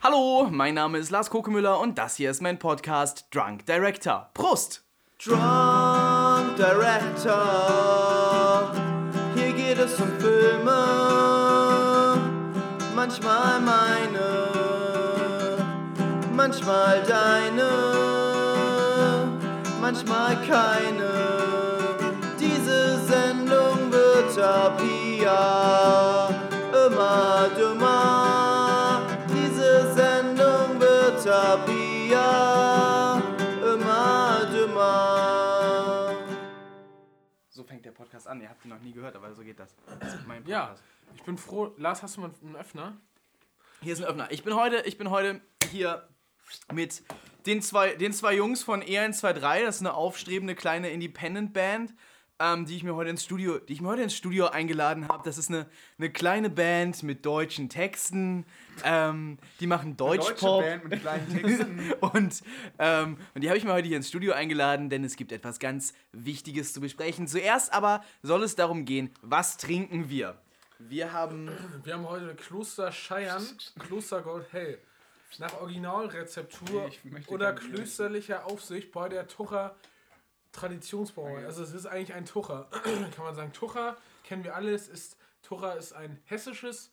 Hallo, mein Name ist Lars Kokemüller und das hier ist mein Podcast Drunk Director. Prost! Drunk Director. Hier geht es um Filme, manchmal meine, manchmal deine, manchmal keine. Diese Sendung wird ab hier Podcast an. Ihr habt ihn noch nie gehört, aber so geht das. Das ist mein Ja, ich bin froh. Lars, hast du mal einen Öffner? Hier ist ein Öffner. Ich bin heute, ich bin heute hier mit den zwei, den zwei Jungs von E E123. Das ist eine aufstrebende kleine Independent-Band, ähm, die ich mir heute ins Studio, die ich mir heute ins Studio eingeladen habe. Das ist eine, eine kleine Band mit deutschen Texten. Ähm, die machen Deutschpop. Band mit kleinen Texten. Und, ähm, und die habe ich mir heute hier ins Studio eingeladen, denn es gibt etwas ganz Wichtiges zu besprechen. Zuerst aber soll es darum gehen, was trinken wir? Wir haben Wir haben heute Kloster Scheiern, Kloster Gold Hell. Nach Originalrezeptur oder klösterlicher Aufsicht bei der Tucher Traditionsbrauerei. Also es ist eigentlich ein Tucher. Kann man sagen, Tucher kennen wir alle. Es ist, Tucher ist ein hessisches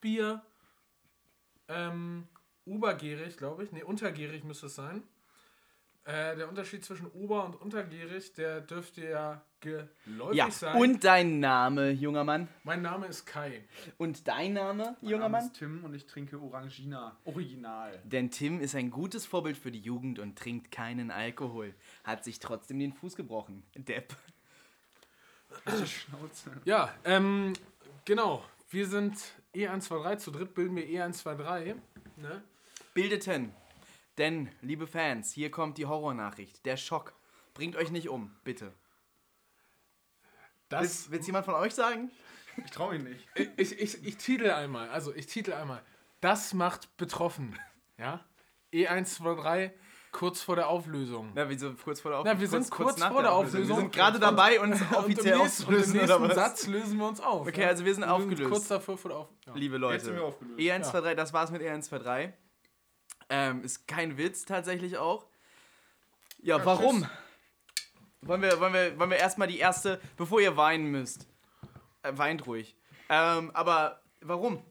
Bier. Ähm, obergärig, glaube ich. Ne, untergärig müsste es sein. Äh, der Unterschied zwischen ober- und untergärig, der dürfte ja geläufig ja sein. und dein Name, junger Mann. mein Name ist Kai. Und dein Name, Mein junger Name Mann? ist Tim und ich trinke Orangina. Original. Denn Tim ist ein gutes Vorbild für die Jugend und trinkt keinen Alkohol. Hat sich trotzdem den Fuß gebrochen. Depp. Schnauze. Ja, ähm, genau. Wir sind E123, zu dritt bilden wir E123. Ne? Bildeten. Denn, liebe Fans, hier kommt die Horrornachricht. Der Schock. Bringt euch nicht um, bitte. Das, Will es jemand von euch sagen? Ich traue ihn nicht. ich, ich, ich, ich titel einmal, also ich titel einmal. Das macht betroffen. Ja? E123, kurz vor der Auflösung. Na, wieso kurz vor der Na, wir sind kurz vor der Auflösung. Wir sind gerade dabei, uns offiziell nächsten, und im aufzulösen, nächsten oder was? Satz lösen wir uns auf. Okay, ja? also wir sind aufgelöst. kurz davor vor der Auflösung. Ja. Liebe Jetzt sind wir Leute. aufgelöst. E123, das war's mit E123. Ähm, ist kein Witz tatsächlich auch. Ja, Ja, warum? tschüss. Wollen wir, wollen, wir, wollen wir erstmal die erste, bevor ihr weinen müsst. Äh, weint ruhig. Ähm, aber warum?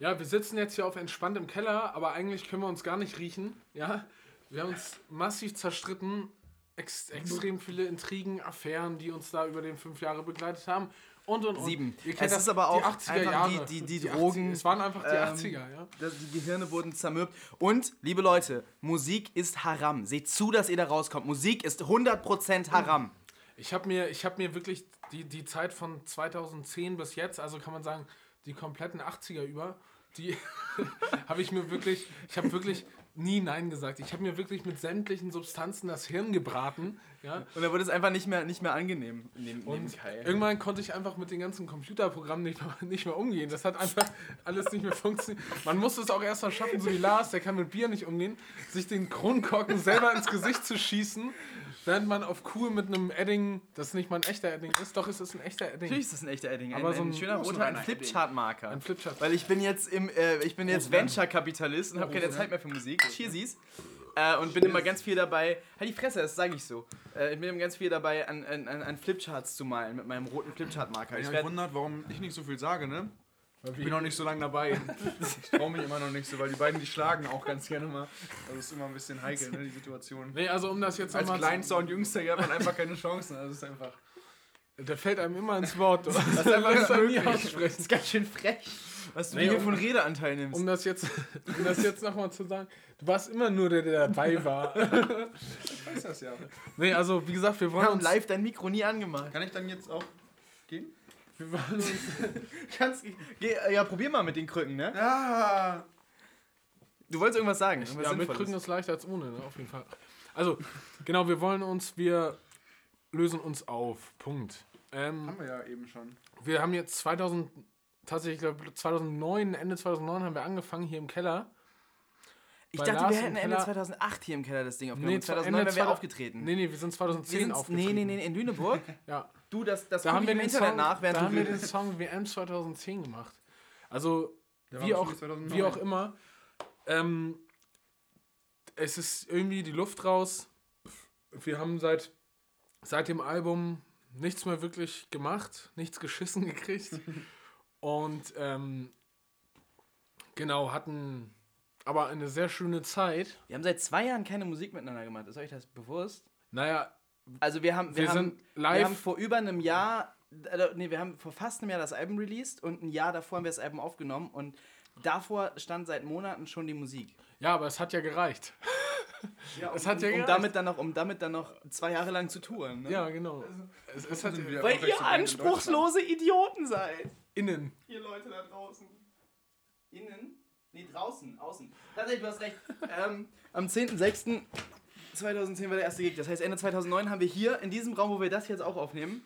Ja, wir sitzen jetzt hier auf entspannt im Keller, aber eigentlich können wir uns gar nicht riechen. Ja, wir haben uns massiv zerstritten. Ex extrem viele Intrigen, Affären, die uns da über den fünf Jahre begleitet haben. Und und und. Sieben. Ihr Es kennt ist aber auch die 80er einfach Jahre. die- die- die 80 Drogen, es waren einfach die ähm, 80er, ja. Das, die Gehirne wurden zermürbt. Und, liebe Leute, Musik ist Haram. Seht zu, dass ihr da rauskommt. Musik ist 100% Haram. Ich habe mir, ich hab mir wirklich die, die Zeit von 2010 bis jetzt, also kann man sagen, die kompletten 80er über, die habe ich mir wirklich, ich habe wirklich nie Nein gesagt. Ich habe mir wirklich mit sämtlichen Substanzen das Hirn gebraten. Ja? Und da wurde es einfach nicht mehr, nicht mehr angenehm. Neben, neben irgendwann konnte ich einfach mit den ganzen Computerprogrammen nicht mehr, nicht mehr umgehen. Das hat einfach alles nicht mehr funktioniert. Man muss es auch erst mal schaffen, so wie Lars, der kann mit Bier nicht umgehen, sich den Kronkorken selber ins Gesicht zu schießen, während man auf cool mit einem Edding, das nicht mal ein echter Edding ist, doch es ist ein echter Edding. Natürlich ist das ein echter Edding. Ein, Aber so ein, ein- schöner roter, ein Flipchart-Marker. Ein Flipchart. Weil ich bin jetzt im, äh, ich bin jetzt Venture-Kapitalist und habe keine Zeit mehr für Musik. Cheersies. Äh, und bin immer ganz viel dabei. Halt die Fresse, das sage ich so. Äh, ich bin immer ganz viel dabei, an, an, an Flipcharts zu malen mit meinem roten Flipchart-Marker. Ich Ich mich werd, wundert, warum ich nicht so viel sage, ne? Ich bin noch nicht so lange dabei. Ich traue mich immer noch nicht so, weil die beiden, die schlagen auch ganz gerne mal. Also ist immer ein bisschen heikel, ne, die Situation. Nee, also um das jetzt Als Kleinster und Jüngster hat man einfach keine Chancen. Also ist einfach. Der fällt einem immer ins Wort. Das ist einfach er nie aussprechen. das ist ganz schön frech, was du Nee, hier um- von Redeanteil nimmst. Um das jetzt, um das jetzt nochmal zu sagen, du warst immer nur der, der dabei war. Ich weiß das ja. Nee, also wie gesagt, wir wir wollen haben uns, live dein Mikro nie angemacht. Kann ich dann jetzt auch gehen? Wir wollen uns Kannst, geh, äh, ja, probier mal mit den Krücken, ne? Ja! Du wolltest irgendwas sagen. Irgendwas ja, mit. Krücken ist leichter als ohne, ne? auf jeden Fall. Also, genau, wir wollen uns, wir lösen uns auf. Punkt. Ähm, Haben wir ja eben schon. wir haben jetzt 2000, tatsächlich, ich glaube 2009, Ende 2009 haben wir angefangen hier im Keller. Ich dachte, Lars wir hätten Ende Keller- 2008 hier im Keller das Ding aufgenommen. Nee, 2009 Ende wären wir 2000 aufgetreten. Nee, nee, wir sind 2010 wir sind, aufgetreten. nee, nee, nee, in Lüneburg. Ja. Du, das, das Da haben wir im Internet Song, nach, während da du haben wir den. Song WM 2010 gemacht. Also, Der wie auch, bestimmt 2009. wie auch immer, Ähm, es ist irgendwie die Luft raus. Wir haben seit, seit dem Album nichts mehr wirklich gemacht, nichts geschissen gekriegt. Und ähm, genau, hatten aber eine sehr schöne Zeit. Wir haben seit zwei Jahren keine Musik miteinander gemacht. Ist euch das bewusst? Naja, Also wir haben, wir, Wir haben, sind live- wir haben vor über einem Jahr, äh, nee, wir haben vor fast einem Jahr das Album released und ein Jahr davor haben wir das Album aufgenommen und davor stand seit Monaten schon die Musik. ja, aber es hat ja gereicht. Ja, Es hat ja um, um gereicht. damit dann noch, um damit dann noch zwei Jahre lang zu touren. Ne? Ja, genau. Es, es hat wir- Weil ihr anspruchslose Idioten seid. innen. Ihr Leute da draußen. Innen? Nee, draußen, außen. Tatsächlich, du hast recht. ähm, am 10.06.2010 war der erste Gig. Das heißt, Ende 2009 haben wir hier in diesem Raum, wo wir das jetzt auch aufnehmen,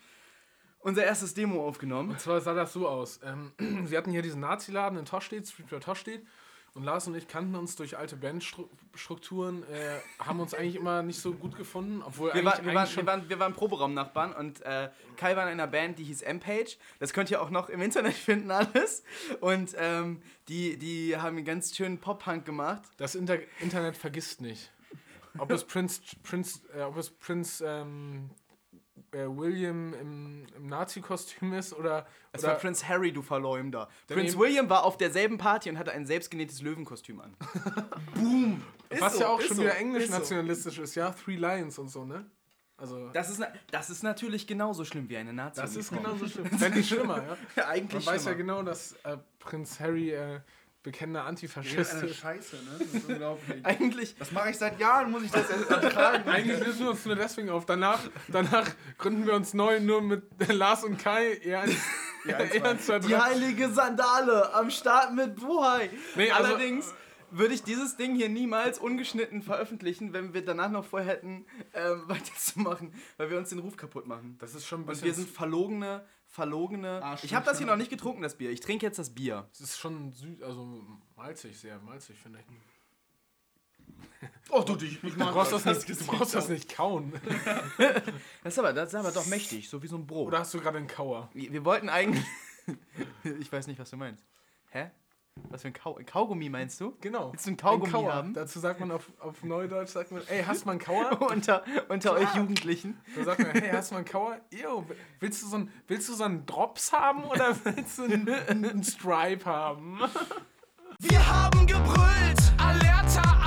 unser erstes Demo aufgenommen. Und zwar sah das so aus. Ähm, sie hatten hier diesen Nazi-Laden in Tostedt, Streetwear Tostedt. Und Lars und ich kannten uns durch alte Bandstrukturen, äh, haben uns eigentlich immer nicht so gut gefunden, obwohl Wir, eigentlich, war, wir, waren, wir, waren, wir waren Proberaumnachbarn und äh, Kai war in einer Band, die hieß M-Page. Das könnt ihr auch noch im Internet finden, alles. Und ähm, die, die haben einen ganz schönen Pop-Punk gemacht. Das Inter Internet vergisst nicht. Ob es Prince, Prince, äh, ob es Prince ähm, äh, William im, im Nazi-Kostüm ist oder, Es oder war Prince Harry, du Verleumder. Prince eben- William war auf derselben Party und hatte ein selbstgenähtes Löwenkostüm an. Boom! Ist was so, ja auch ist schon so, wieder ist englisch so. ist, ja, Three Lions und so, ne? Also Das ist, das ist natürlich genauso schlimm wie eine nazi das ist genauso schlimm. Wenn nicht schlimmer, ja. Ja, eigentlich Man weiß ja schlimmer. genau, dass äh, Prinz Harry äh, bekennender Das Antifaschist ist eine. Scheiße, ne? Das ist unglaublich. Eigentlich, Das mache ich seit Jahren, muss ich das erst ertragen. Eigentlich lösen wir uns nur deswegen auf. Danach, danach gründen wir uns neu nur mit Lars und Kai. Eher ein, Ja, eher ein zwei. die heilige Sandale am Start mit Buhai. Nee, also- Allerdings würde ich dieses Ding hier niemals ungeschnitten veröffentlichen, wenn wir danach noch vorher hätten, ähm, weiterzumachen, weil wir uns den Ruf kaputt machen. Das ist schon ein Und bisschen. wir sind verlogene, verlogene. Arschlöcher. Ich habe das hier noch nicht getrunken, das Bier. Ich trinke jetzt das Bier. Das ist schon süß, also malzig, sehr malzig, finde ich. Oh, du, ich, ich Du mag brauchst das, das. nicht, du brauchst das nicht kauen. Das ist aber, das ist aber doch mächtig, so wie so ein Brot. Oder hast du gerade einen Kauer? Wir wir wollten eigentlich. ich weiß nicht, was du meinst. Hä? Was für ein Kau Kaugummi meinst du? Genau. Willst du einen Kaugummi Kauer. haben? Dazu sagt man auf, auf Neudeutsch, sagt man, ey, hast du mal einen Kauer? unter unter euch Jugendlichen. Da sagt man, hey, hast du mal einen Kauer? Ew, willst du so einen, willst du so einen Drops haben oder willst du einen, einen Stripe haben? Wir haben gebrüllt, Alerta!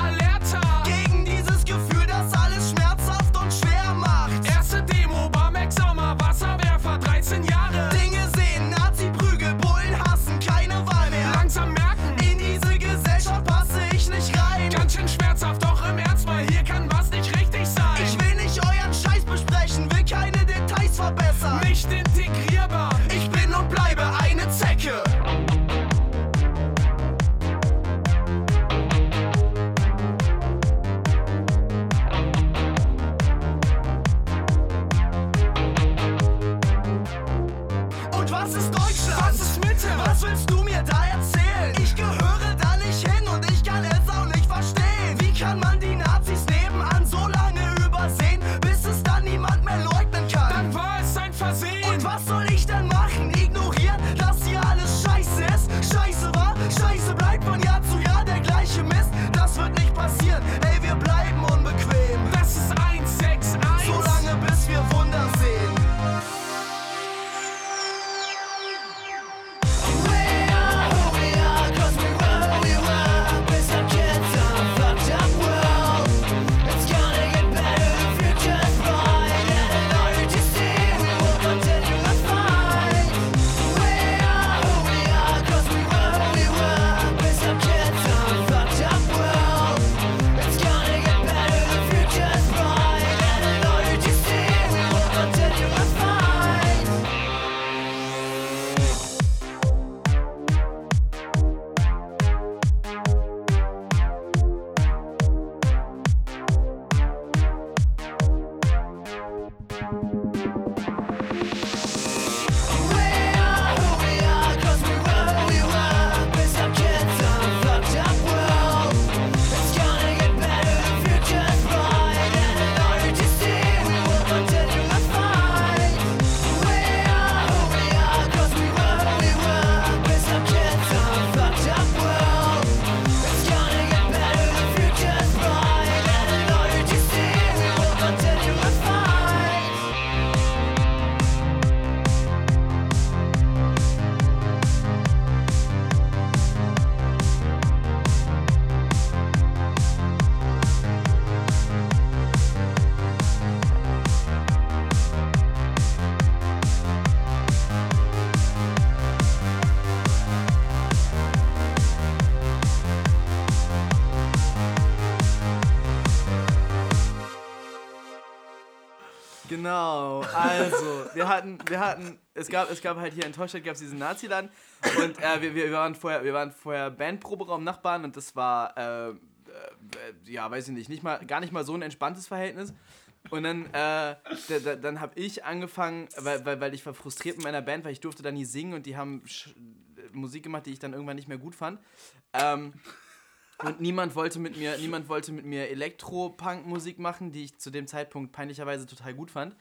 Also, wir hatten, wir hatten, es gab, es gab halt hier in Teustadt gab es diesen Nazi-Laden und äh, wir, wir, waren vorher, wir waren vorher Bandproberaum Nachbarn und das war, äh, äh, ja, weiß ich nicht, nicht mal, gar nicht mal so ein entspanntes Verhältnis. Und dann, äh, da, da, dann habe ich angefangen, weil, weil, weil ich war frustriert mit meiner Band, weil ich durfte da nie singen und die haben Sch Musik gemacht, die ich dann irgendwann nicht mehr gut fand. Ähm, und niemand wollte mit mir, niemand wollte mit mir Elektro-Punk-Musik machen, die ich zu dem Zeitpunkt peinlicherweise total gut fand.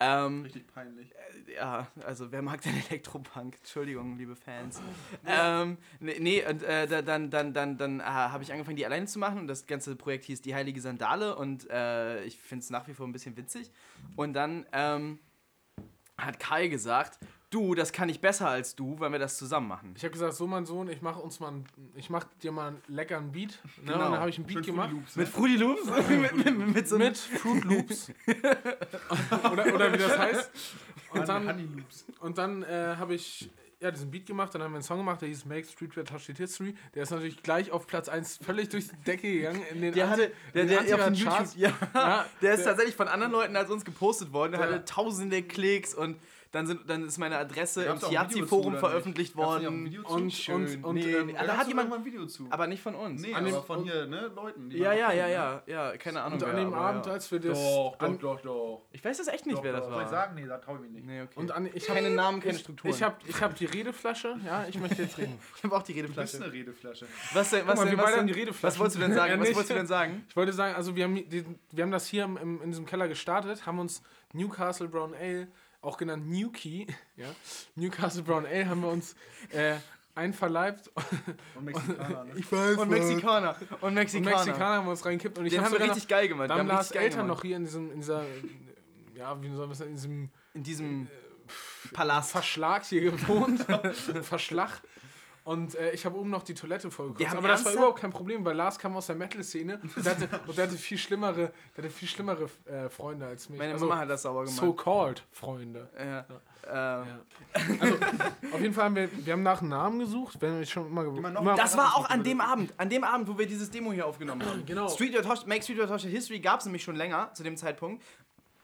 Ähm, Richtig peinlich. ja, also wer mag denn Elektropunk? Entschuldigung, liebe Fans. ähm, nee, nee, und äh, da- dann, dann, dann, dann äh, habe ich angefangen, die alleine zu machen und das ganze Projekt hieß Die Heilige Sandale und äh, ich finde es nach wie vor ein bisschen witzig. Und dann ähm, hat Kai gesagt, du, das kann ich besser als du, weil wir das zusammen machen. Ich habe gesagt, so mein Sohn, ich mache uns mal, ein, ich mach dir mal einen leckeren Beat. Ne? Genau. Und dann habe ich einen Beat gemacht Mit Fruity Loops? mit, mit, mit so einem mit Fruit Loops oder, oder wie das heißt. Und dann, Honey Loops. und dann äh, habe ich ja, diesen Beat gemacht, dann haben wir einen Song gemacht, der hieß Make Streetwear Touch It History. Der ist natürlich gleich auf Platz 1 völlig durch die Decke gegangen. In den Der hatte, der, in der, den auf. YouTube, ja, Ja, der ist der- tatsächlich von anderen Leuten als uns gepostet worden. Der hatte tausende Klicks und dann, sind, dann ist meine Adresse im Tiazi-Forum veröffentlicht worden. Und, Schön. und, und Nee, ähm, Da hat jemand mal ein Video zu. Aber nicht von uns. nee, an aber dem- von hier, ne, Leuten. die Ja, ja, ja, kennt, ja, ja, keine Ahnung. und an dem Abend, als wir das. Doch, doch, an, doch, doch. Ich weiß das echt nicht, Doch, wer doch. das Soll ich war. sagen? Nee, da trau ich mich nicht. Nee, okay. und an, ich keine Namen, keine Strukturen. Ich habe ich hab die Redeflasche, ja, ich möchte jetzt reden. Ich habe auch die Du bist Redeflasche. eine Redeflasche. Was denn, was mal, denn, wir was denn, Redeflasche. Was wolltest du denn sagen? Was wolltest du denn sagen? Ich wollte sagen, also wir haben, wir haben das hier in diesem Keller gestartet, haben uns Newcastle Brown Ale, auch genannt Newkey, ja, Newcastle Brown Ale haben wir uns äh, einverleibt Und Mexikaner, ne? ich weiß, Und Mexikaner. Und und Mexikaner. Mexikaner haben wir uns reingekippt und ich Den haben wir richtig geil gemacht. noch, dann haben Lars Eltern gemacht. noch hier in diesem, in dieser, ja, wie soll man sagen, in diesem In diesem Palast. Verschlag hier gewohnt, Verschlag. Und äh, ich habe oben noch die Toilette vollgekotzt. Aber das war überhaupt kein Problem, weil Lars kam aus der Metal-Szene und der hatte, und der hatte viel schlimmere, der hatte viel schlimmere äh, Freunde als mich. Meine Also, Mama hat das sauber gemacht. So-called Freunde. ja. Äh, Ja. Also, auf jeden Fall haben wir, wir haben nach einem Namen gesucht, wenn wir schon immer, Immer noch- immer Das war auch an dem Abend, an dem Abend, wo wir dieses Demo hier aufgenommen haben. Genau. Street Your Tosh, Make Street Your Tosh History gab es nämlich schon länger zu dem Zeitpunkt.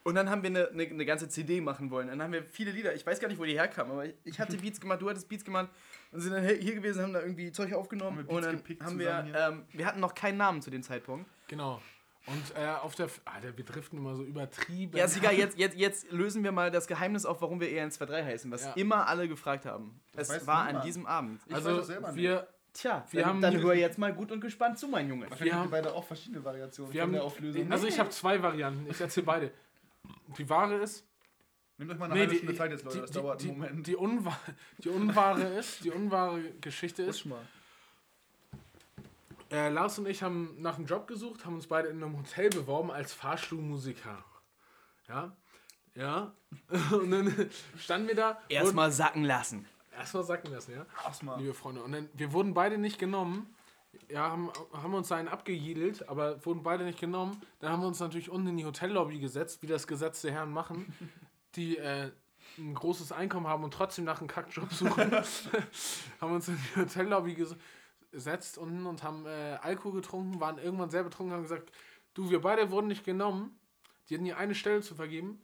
Und dann haben wir eine, eine, eine ganze CD machen wollen. Dann haben wir viele Lieder, ich weiß gar nicht, wo die herkamen, aber ich, ich hatte Beats gemacht, du hattest Beats gemacht und sind dann hier gewesen, haben da irgendwie Zeug aufgenommen Haben wir und dann haben wir, ähm, wir hatten noch keinen Namen zu dem Zeitpunkt. Genau. Und äh, auf der, Alter, wir driften immer so übertrieben. Ja, ist egal, jetzt, jetzt, jetzt lösen wir mal das Geheimnis auf, warum wir EN23 heißen, was Ja. immer alle gefragt haben. Es weiß war an diesem Abend. Ich Also das selber nicht. wir, Tja, Wir dann, haben dann hör jetzt mal gut und gespannt zu, mein Junge. Wahrscheinlich haben- haben wir beide auch verschiedene Variationen wir von haben, der Auflösung. also ich habe zwei Varianten. Ich erzähle beide. Die wahre ist, Nehmt euch mal eine Nee, halbe die, Stunde Zeit jetzt, Leute. die, Das die, dauert die, einen Moment. Die, unwa die unwahre ist, die unwahre Geschichte ist, mal. äh, Lars und ich haben nach einem Job gesucht, haben uns beide in einem Hotel beworben als Fahrstuhlmusiker. Ja, ja. Und dann standen wir da. Erstmal sacken lassen. Erstmal sacken lassen, ja. Erstmal. Liebe Freunde. Und dann, wir wurden beide nicht genommen. Ja, haben, haben uns einen abgejiedelt, aber wurden beide nicht genommen. Dann haben wir uns natürlich unten in die Hotellobby gesetzt, wie das Gesetz der Herren machen, die äh, ein großes Einkommen haben und trotzdem nach einem Kackjob suchen. haben uns in die Hotellobby ges- gesetzt unten und haben äh, Alkohol getrunken, waren irgendwann sehr betrunken, haben gesagt, du, wir beide wurden nicht genommen. Die hatten hier eine Stelle zu vergeben.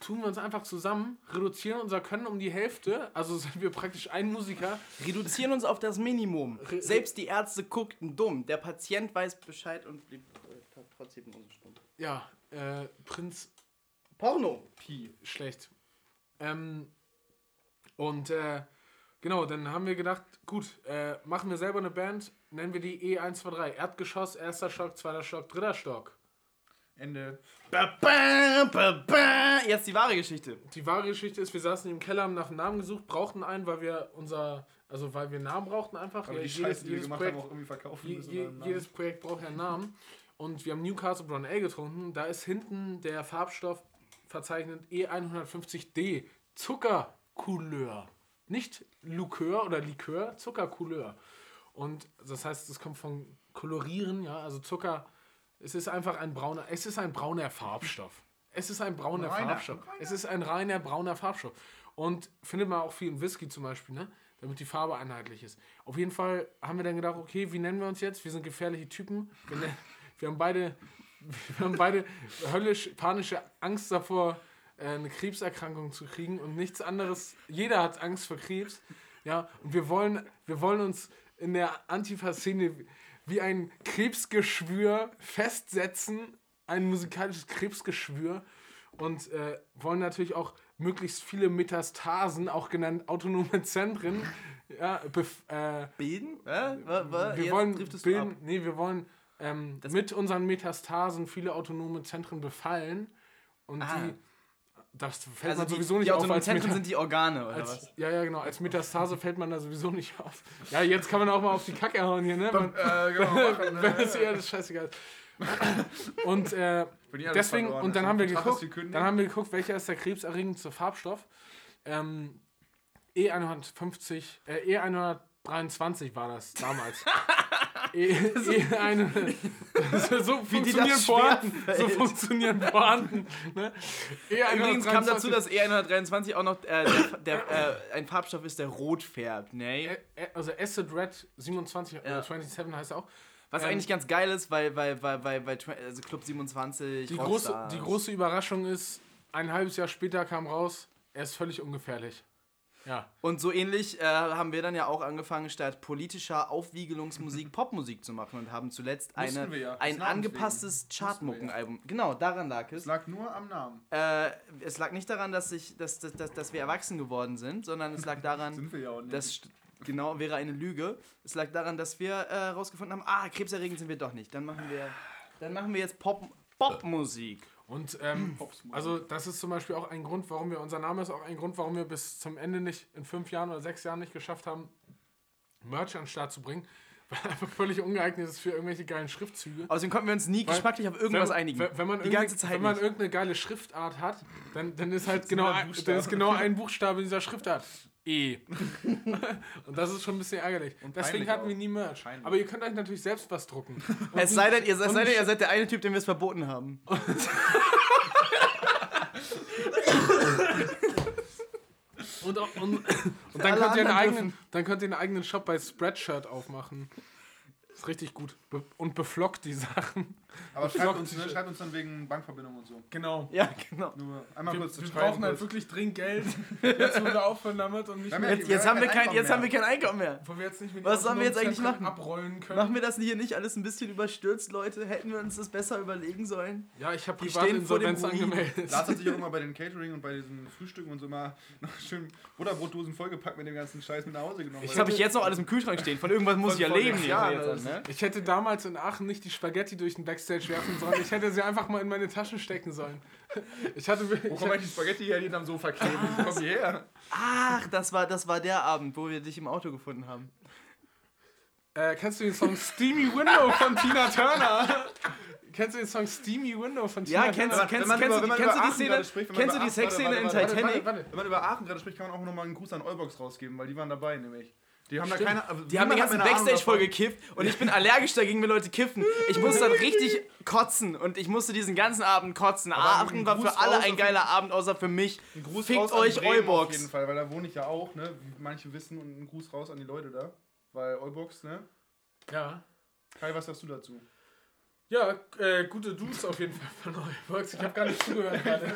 Tun wir uns einfach zusammen, reduzieren unser Können um die Hälfte, also sind wir praktisch ein Musiker, Reduzieren uns auf das Minimum. Selbst die Ärzte guckten dumm. Der Patient weiß Bescheid und blieb äh, trotzdem unsere Stunde. Ja, äh, Prinz Porno. Pi, schlecht. Ähm, und äh, genau, dann haben wir gedacht, gut, äh, machen wir selber eine Band, nennen wir die E123. Erdgeschoss, erster Stock, zweiter Stock, dritter Stock. Ende. Ba, ba, ba. Jetzt die wahre Geschichte. Die wahre Geschichte ist, wir saßen im Keller, haben nach einem Namen gesucht, brauchten einen, weil wir unser, also weil wir Namen brauchten einfach. Aber die Scheiße, die wir gemacht haben, auch irgendwie verkaufen Je, je, jedes Projekt braucht ja einen Namen. Und wir haben Newcastle Brown Ale getrunken. Da ist hinten der Farbstoff verzeichnet E150D. Zuckercouleur. Nicht Likör oder Likör, Zuckercouleur. Und das heißt, es kommt von Kolorieren, ja, also Zucker. Es ist einfach ein brauner, es ist ein brauner Farbstoff. Es ist ein brauner Reiner, Farbstoff. Es ist ein reiner brauner Farbstoff. Und findet man auch viel in Whisky zum Beispiel, ne? damit die Farbe einheitlich ist. Auf jeden Fall haben wir dann gedacht, okay, wie nennen wir uns jetzt? Wir sind gefährliche Typen. Wir, nennen, wir haben beide wir haben beide höllisch panische Angst davor, äh, eine Krebserkrankung zu kriegen und nichts anderes. Jeder hat Angst vor Krebs. Ja, und wir wollen, wir wollen uns in der Antifa-Szene wie ein Krebsgeschwür festsetzen, ein musikalisches Krebsgeschwür und äh, wollen natürlich auch möglichst viele Metastasen, auch genannt autonome Zentren, ja, äh, Bilden? Äh? Wir jetzt wollen bilden, ab. nee, wir wollen ähm, mit unseren Metastasen viele autonome Zentren befallen und Ah. die das fällt Also man die, sowieso nicht die auf als, Zentren sind die Organe, oder als was? ja ja genau als Metastase fällt man da sowieso nicht auf. Ja, jetzt kann man auch mal auf die Kacke hauen hier, ne? Man, Äh, genau, machen, wenn es eher das scheißegal. ist. Und äh, die deswegen und dann haben wir geguckt, dann haben wir geguckt, welcher ist der krebserregendste Farbstoff. Ähm, E150, äh, E123 war das damals. E, E100, so Wie die funktionieren Pointen. So funktionieren Pointen. Ne? Übrigens kam dazu, E123 dass E123 auch noch äh, der, der, äh, ein Farbstoff ist, der rot färbt. Ä- also Acid Red 27 Ja. oder 27 heißt er auch. Was ähm, eigentlich ganz geil ist, weil, weil, weil, weil, weil also Club 27, Die große, die große Überraschung ist, ein halbes Jahr später kam raus, er ist völlig ungefährlich. Ja. Und so ähnlich äh, haben wir dann ja auch angefangen, statt politischer Aufwiegelungsmusik Popmusik zu machen und haben zuletzt eine, ja, ein angepasstes wir ja. Chartmuckenalbum. Genau, daran lag es. Es lag nur am Namen. Äh, es lag nicht daran, dass, ich, dass, dass, dass, dass wir erwachsen geworden sind, sondern es lag daran, Sind wir ja auch nicht. das st- genau wäre eine Lüge. Es lag daran, dass wir herausgefunden haben, ah, krebserregend sind wir doch nicht. Dann machen wir, dann machen wir jetzt Pop, Popmusik. Und ähm, also das ist zum Beispiel auch ein Grund, warum wir, unser Name ist auch ein Grund, warum wir bis zum Ende nicht, in fünf Jahren oder sechs Jahren nicht geschafft haben, Merch an den Start zu bringen, weil einfach völlig ungeeignet ist für irgendwelche geilen Schriftzüge. Außerdem konnten wir uns nie Weil- geschmacklich auf irgendwas wenn, einigen. Wenn, wenn man Die ganze Zeit Wenn man nicht. irgendeine geile Schriftart hat, dann, dann ist halt genau ein, dann ist genau ein Buchstabe in dieser Schriftart. E. Und das ist schon ein bisschen ärgerlich. Deswegen peinlich hatten auch. wir nie Merch. Peinlich. Aber ihr könnt euch natürlich selbst was drucken. Und Es sei denn, ihr, es und sei denn, ihr seid der eine Typ, dem wir es verboten haben. Und, und, und dann, könnt ihr einen eigenen, dann könnt ihr einen eigenen Shop bei Spreadshirt aufmachen. Ist richtig gut. Be und beflockt die Sachen. Aber schreibt uns, ne, schreibt uns dann wegen Bankverbindung und so. Genau. Ja, genau. Nur einmal Wir, kurz wir schreiben, brauchen halt wirklich dringend Geld. Jetzt, wo wir aufhören damit und nicht mehr, ja- Jetzt, jetzt, haben wir kein, jetzt haben wir kein Einkommen mehr. wo wir jetzt nicht die Was sollen wir jetzt eigentlich machen? abrollen können. Machen wir das hier nicht alles ein bisschen überstürzt, Leute? Hätten wir uns das besser überlegen sollen? Ja, ich habe Die private stehen vor dem Insolvenz Ruin. angemeldet. Lars hat sich auch immer bei den Catering und bei diesen Frühstücken und so immer noch schön Butterbrotdosen vollgepackt mit dem ganzen Scheiß mit nach Hause genommen. Das habe ich jetzt noch alles im Kühlschrank stehen. Von irgendwas muss ich ja leben. sechs ne? Ich hätte damals in Aachen nicht die Spaghetti durch den Backstage werfen sollen. Ich hätte sie einfach mal in meine Taschen stecken sollen. Ich hatte, Wo ich kommen die Spaghetti her, die am Sofa kleben? Wo kommen die her? Ach, das war, das war der Abend, wo wir dich im Auto gefunden haben. äh, kennst du den Song Steamy Window von Tina Turner? Kennst du den Song Steamy Window von Tina Ja, kennst, Turner? kennst, kennst, über- kennst du über die Aachen Szene, spricht, kennst du die Aachen- Sexszene warte, in warte, warte, Titanic? Warte, Wenn man über Aachen gerade spricht, kann man auch nochmal einen Gruß an Olbox rausgeben, weil die waren dabei nämlich. Die haben da Stimmt. keine. also Die haben eine Ahnung Backstage voll gekifft und ich bin allergisch dagegen, wenn Leute kiffen. Ich musste dann richtig kotzen und ich musste diesen ganzen Abend kotzen. Aachen war für alle ein geiler Abend, außer für mich. Ein Gruß Fickt raus an euch Bremen Auf jeden. Fall, weil da wohne ich ja auch, ne? Wie manche wissen und ein Gruß raus an die Leute da. Weil Olbox, ne? Ja. Kai, was sagst du dazu? Ja, äh, gute Dudes auf jeden Fall von euch. Ich habe gar nicht zugehört gerade.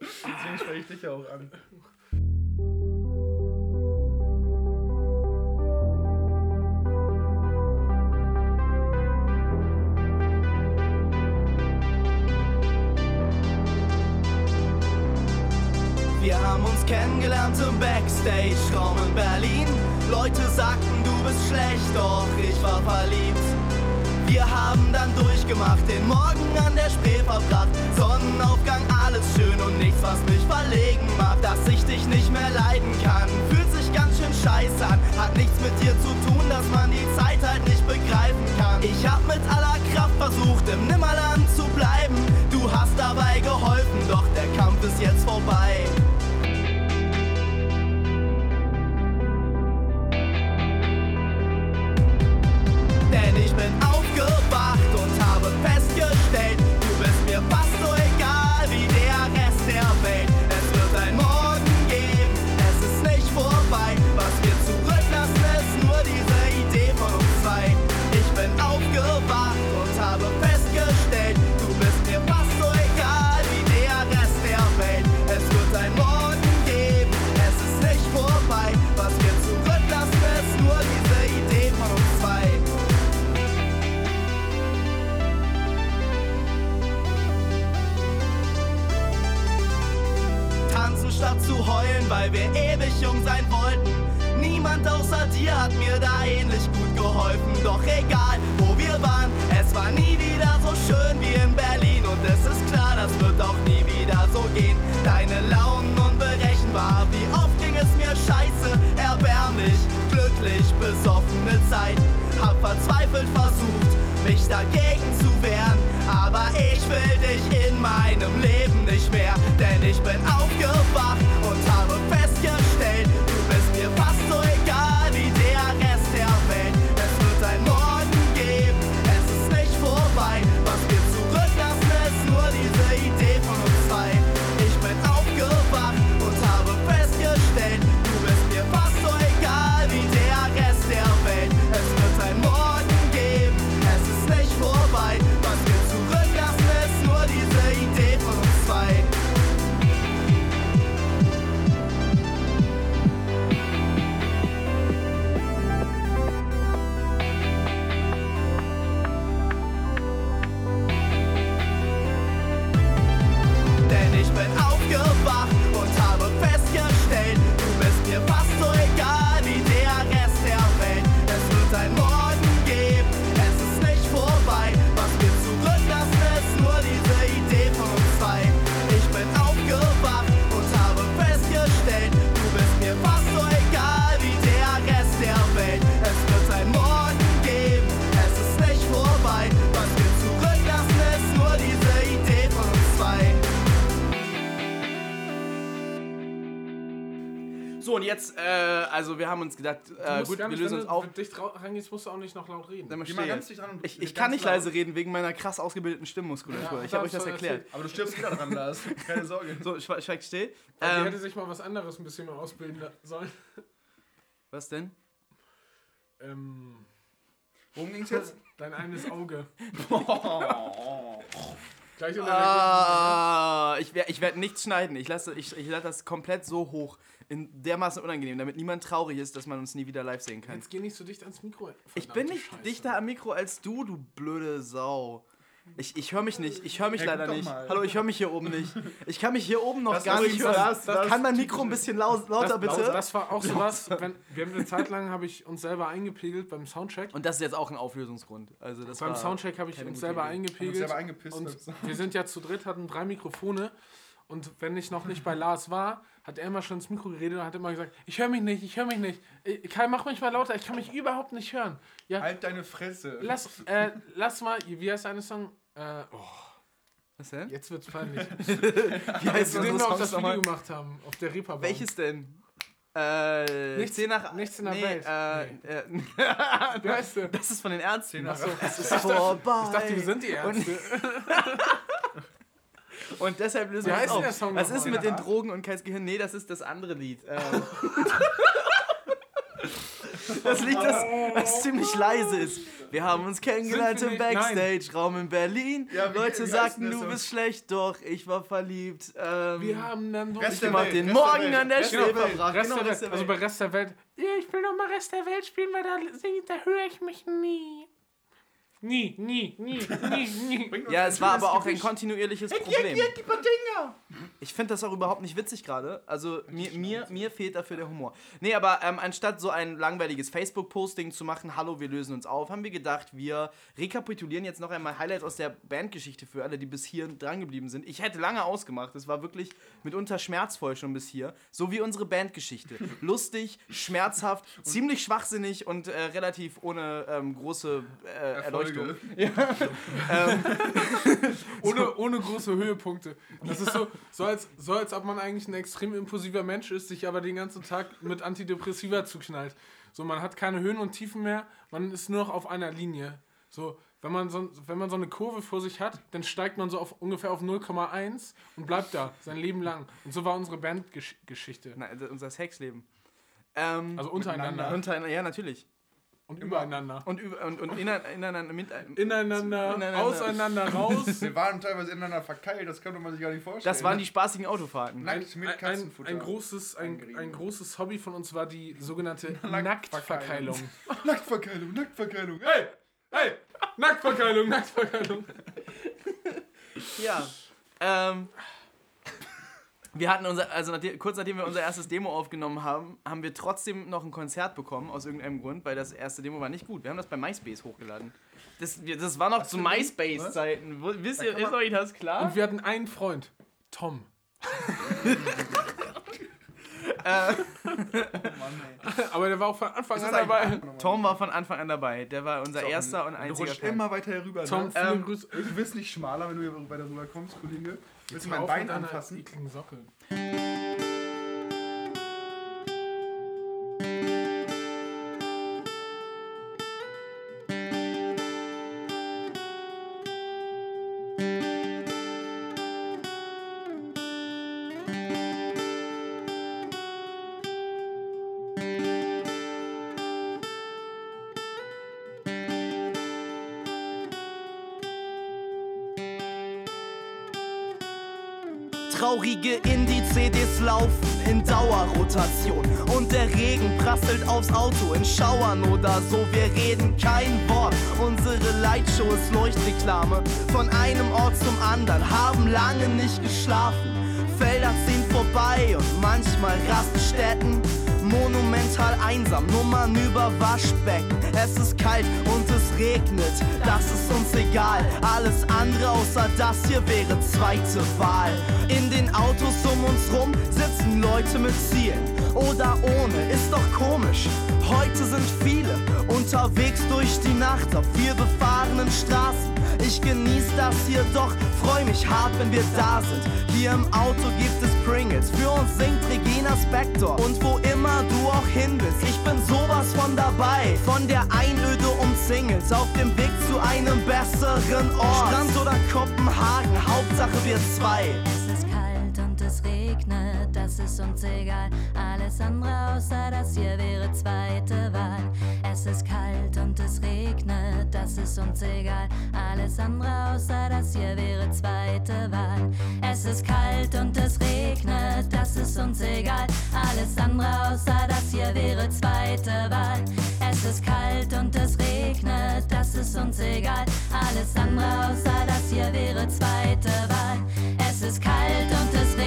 Deswegen spreche ich dich ja auch an. Kennengelernt im Backstage-Raum in Berlin. Leute sagten, du bist schlecht, doch ich war verliebt. Wir haben dann durchgemacht, den Morgen an der Spree verbracht. Sonnenaufgang, alles schön und nichts, was mich verlegen macht. Dass ich dich nicht mehr leiden kann, fühlt sich ganz schön scheiße an. Hat nichts mit dir zu tun, dass man die Zeit halt nicht begreifen kann. Ich hab mit aller Kraft versucht, im Nimmerland zu bleiben. Du hast dabei geholfen, doch der Kampf ist jetzt vorbei. Denn wir haben uns gedacht, Du äh, musst gut, wir lösen wenn uns du auf. dicht ra- rangehst, musst du auch nicht noch laut reden. Dann Geh mal ganz dicht ran und Ich, ich ganz kann nicht leise reden wegen meiner krass ausgebildeten Stimmmuskulatur. Ja, ich habe euch das erklärt. erzählt. Aber du stirbst wieder dran, Lars. Keine Sorge. So, schwe- schweigt still. Die Ähm, hätte sich mal was anderes ein bisschen mehr ausbilden sollen. was denn? Ähm, Worum ging's jetzt? dein eines Auge. Gleich unter Ah, ich werde ich werd nichts schneiden. Ich lasse ich, ich lasse das komplett so hoch. In dermaßen unangenehm, damit niemand traurig ist, dass man uns nie wieder live sehen kann. Jetzt geh nicht so dicht ans Mikro. Ich bin nicht Scheiße. dichter am Mikro als du, du blöde Sau. Ich, ich höre mich nicht. Ich höre mich guck leider nicht. mal. Hallo, ich höre mich hier oben nicht. Ich kann mich hier oben noch Das gar nicht hören. das- das- kann mein Mikro ein bisschen lau lauter das, bitte? Das war auch so was, wenn, wir haben eine Zeit lang habe ich uns selber eingepegelt beim Soundcheck. Und das ist jetzt auch ein Auflösungsgrund. Also das beim war Soundcheck habe ich uns selber. Haben uns eingepegelt. selber eingepisst. Und wir sind ja zu dritt, hatten drei Mikrofone. Und wenn ich noch nicht bei Lars war, hat er immer schon ins Mikro geredet und hat immer gesagt, ich höre mich nicht, ich höre mich nicht. Äh, Kai, mach mich mal lauter, ich kann mich überhaupt nicht hören. Ja, Halt deine Fresse. lass, äh, lass mal, wie heißt deine Song? Äh, oh, Was denn? jetzt wird's peinlich. Wie heißt Zu dem unsere wir auch das Video gemacht haben, auf der Reeperbahn. Welches denn? Äh, Nichts- 10 nach, nichts in der nee, Welt. Äh, Nee. äh, das ist von den Ärzten. Achso, es ist vorbei. Ich dachte, wir sind die Ärzte. und deshalb lösen wir der auf. Song Was ist mit den Drogen und Kais Gehirn? Nee, das ist das andere Lied. Ähm, das Lied, das, das ziemlich leise ist. Wir haben uns kennengelernt im. Backstage-Raum in Berlin. Ja, wie- Leute sagten, der du bist schlecht, doch ich war verliebt. Ähm, Wir haben dann doch Rest ich der mach Welt, den Rest der Morgen Welt, an der der. Rest Genau, der der also bei Rest der Welt. Ja, ich will noch mal Rest der Welt spielen, weil da, da höre ich mich nie. Nie, nie, nie, nie, nie. Ja, es war aber auch ein kontinuierliches Problem. Ich finde das auch überhaupt nicht witzig gerade. Also mir, mir, mir fehlt dafür der Humor. Nee, aber ähm, anstatt so ein langweiliges Facebook-Posting zu machen, hallo, wir lösen uns auf, haben wir gedacht, wir rekapitulieren jetzt noch einmal Highlights aus der Bandgeschichte für alle, die bis hier dran geblieben sind. Ich hätte lange ausgemacht. Es war wirklich mitunter schmerzvoll schon bis hier. So wie unsere Bandgeschichte. Lustig, schmerzhaft, ziemlich schwachsinnig und äh, relativ ohne ähm, große äh, Erleuchtung. Folge. Ohne, ohne große Höhepunkte. Das ist so, so, als, so, als ob man eigentlich ein extrem impulsiver Mensch ist, sich aber den ganzen Tag mit Antidepressiva zuknallt. So, man hat keine Höhen und Tiefen mehr, man ist nur noch auf einer Linie. So, wenn man so, wenn man so eine Kurve vor sich hat, dann steigt man so auf ungefähr auf 0,1 und bleibt da sein Leben lang. Und so war unsere Bandgeschichte. Nein, also unser Sexleben. Ähm, Also untereinander untereinander, ja, natürlich. Und übereinander. Und, über, und, und innen- ineinander, mit, Ineinander, Ineinander. auseinander, raus. Wir waren teilweise ineinander verkeilt, das könnte man sich gar nicht vorstellen. Das waren die spaßigen Autofahrten. Nackt mit ein, ein, Katzenfutter. ein, großes, ein, ein großes Hobby von uns war die sogenannte Nacktverkeilung. Nacktverkeilung. Nacktverkeilung, Nacktverkeilung. Hey! Hey! Nacktverkeilung, Nacktverkeilung. Ja. Ähm, Wir hatten unser, also nachdem, kurz nachdem wir unser erstes Demo aufgenommen haben, haben wir trotzdem noch ein Konzert bekommen, aus irgendeinem Grund, weil das erste Demo war nicht gut. Wir haben das bei MySpace hochgeladen. Das, das war noch zu MySpace-Zeiten. Wisst ihr, ist euch das klar? Und wir hatten einen Freund, Tom. Aber der war auch von Anfang an dabei. Tom war von Anfang an dabei. Der war unser erster und Du einziger rutscht Fan. immer weiter herüber. Tom, ne? viele Ähm, Grüße. Du wirst nicht schmaler, wenn du hier weiter rüber kommst, Kollege. Willst du mein Bein anfassen? ekligen Socke. Traurige Indie-CDs laufen in Dauerrotation und der Regen prasselt aufs Auto in Schauern oder so. Wir reden kein Wort. Unsere Lightshow ist Leuchtreklame von einem Ort zum anderen, haben lange nicht geschlafen. Felder ziehen vorbei und manchmal Raststätten. Monumental einsam, Nummern über Waschbecken. Es ist kalt und es regnet, das ist uns egal. Alles andere außer das hier wäre zweite Wahl. In den Autos um uns rum sitzen Leute mit Zielen. Oder ohne, ist doch komisch. Heute sind viele unterwegs durch die Nacht auf viel befahrenen Straßen. Ich genieß das hier doch, freu mich hart, wenn wir da sind. Hier im Auto gibt es Pringles, für uns singt Regina Spector. Und wo immer du auch hin bist, ich bin sowas von dabei. Von der Einöde umzingelt, auf dem Weg zu einem besseren Ort. Strand oder Kopenhagen, Hauptsache wir zwei. Es ist kalt und es regnet, das ist uns egal. Alles andere außer das hier wäre zweite Wahl. Es ist kalt und es regnet, das ist uns egal. Alles andere außer das hier wäre zweite Wahl. Es ist kalt und es regnet, das ist uns egal. Alles andere außer das hier wäre zweite Wahl. Es ist kalt und es regnet, das ist uns egal. Alles andere außer das hier wäre zweite Wahl. Es ist kalt und es regnet,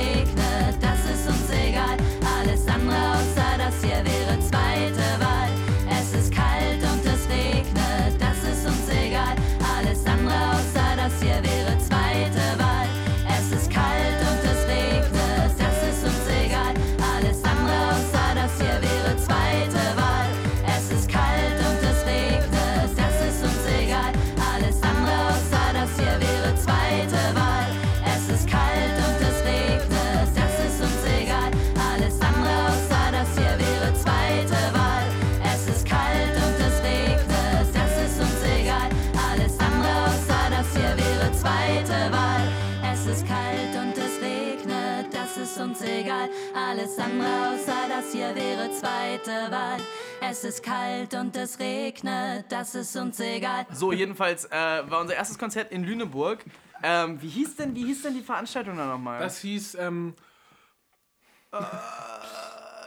das hier wäre zweite Wahl. Es ist kalt und es regnet, das ist uns egal. So, jedenfalls äh, war unser erstes Konzert in Lüneburg. Ähm, wie, hieß denn, wie hieß denn die Veranstaltung da nochmal? Das hieß ähm,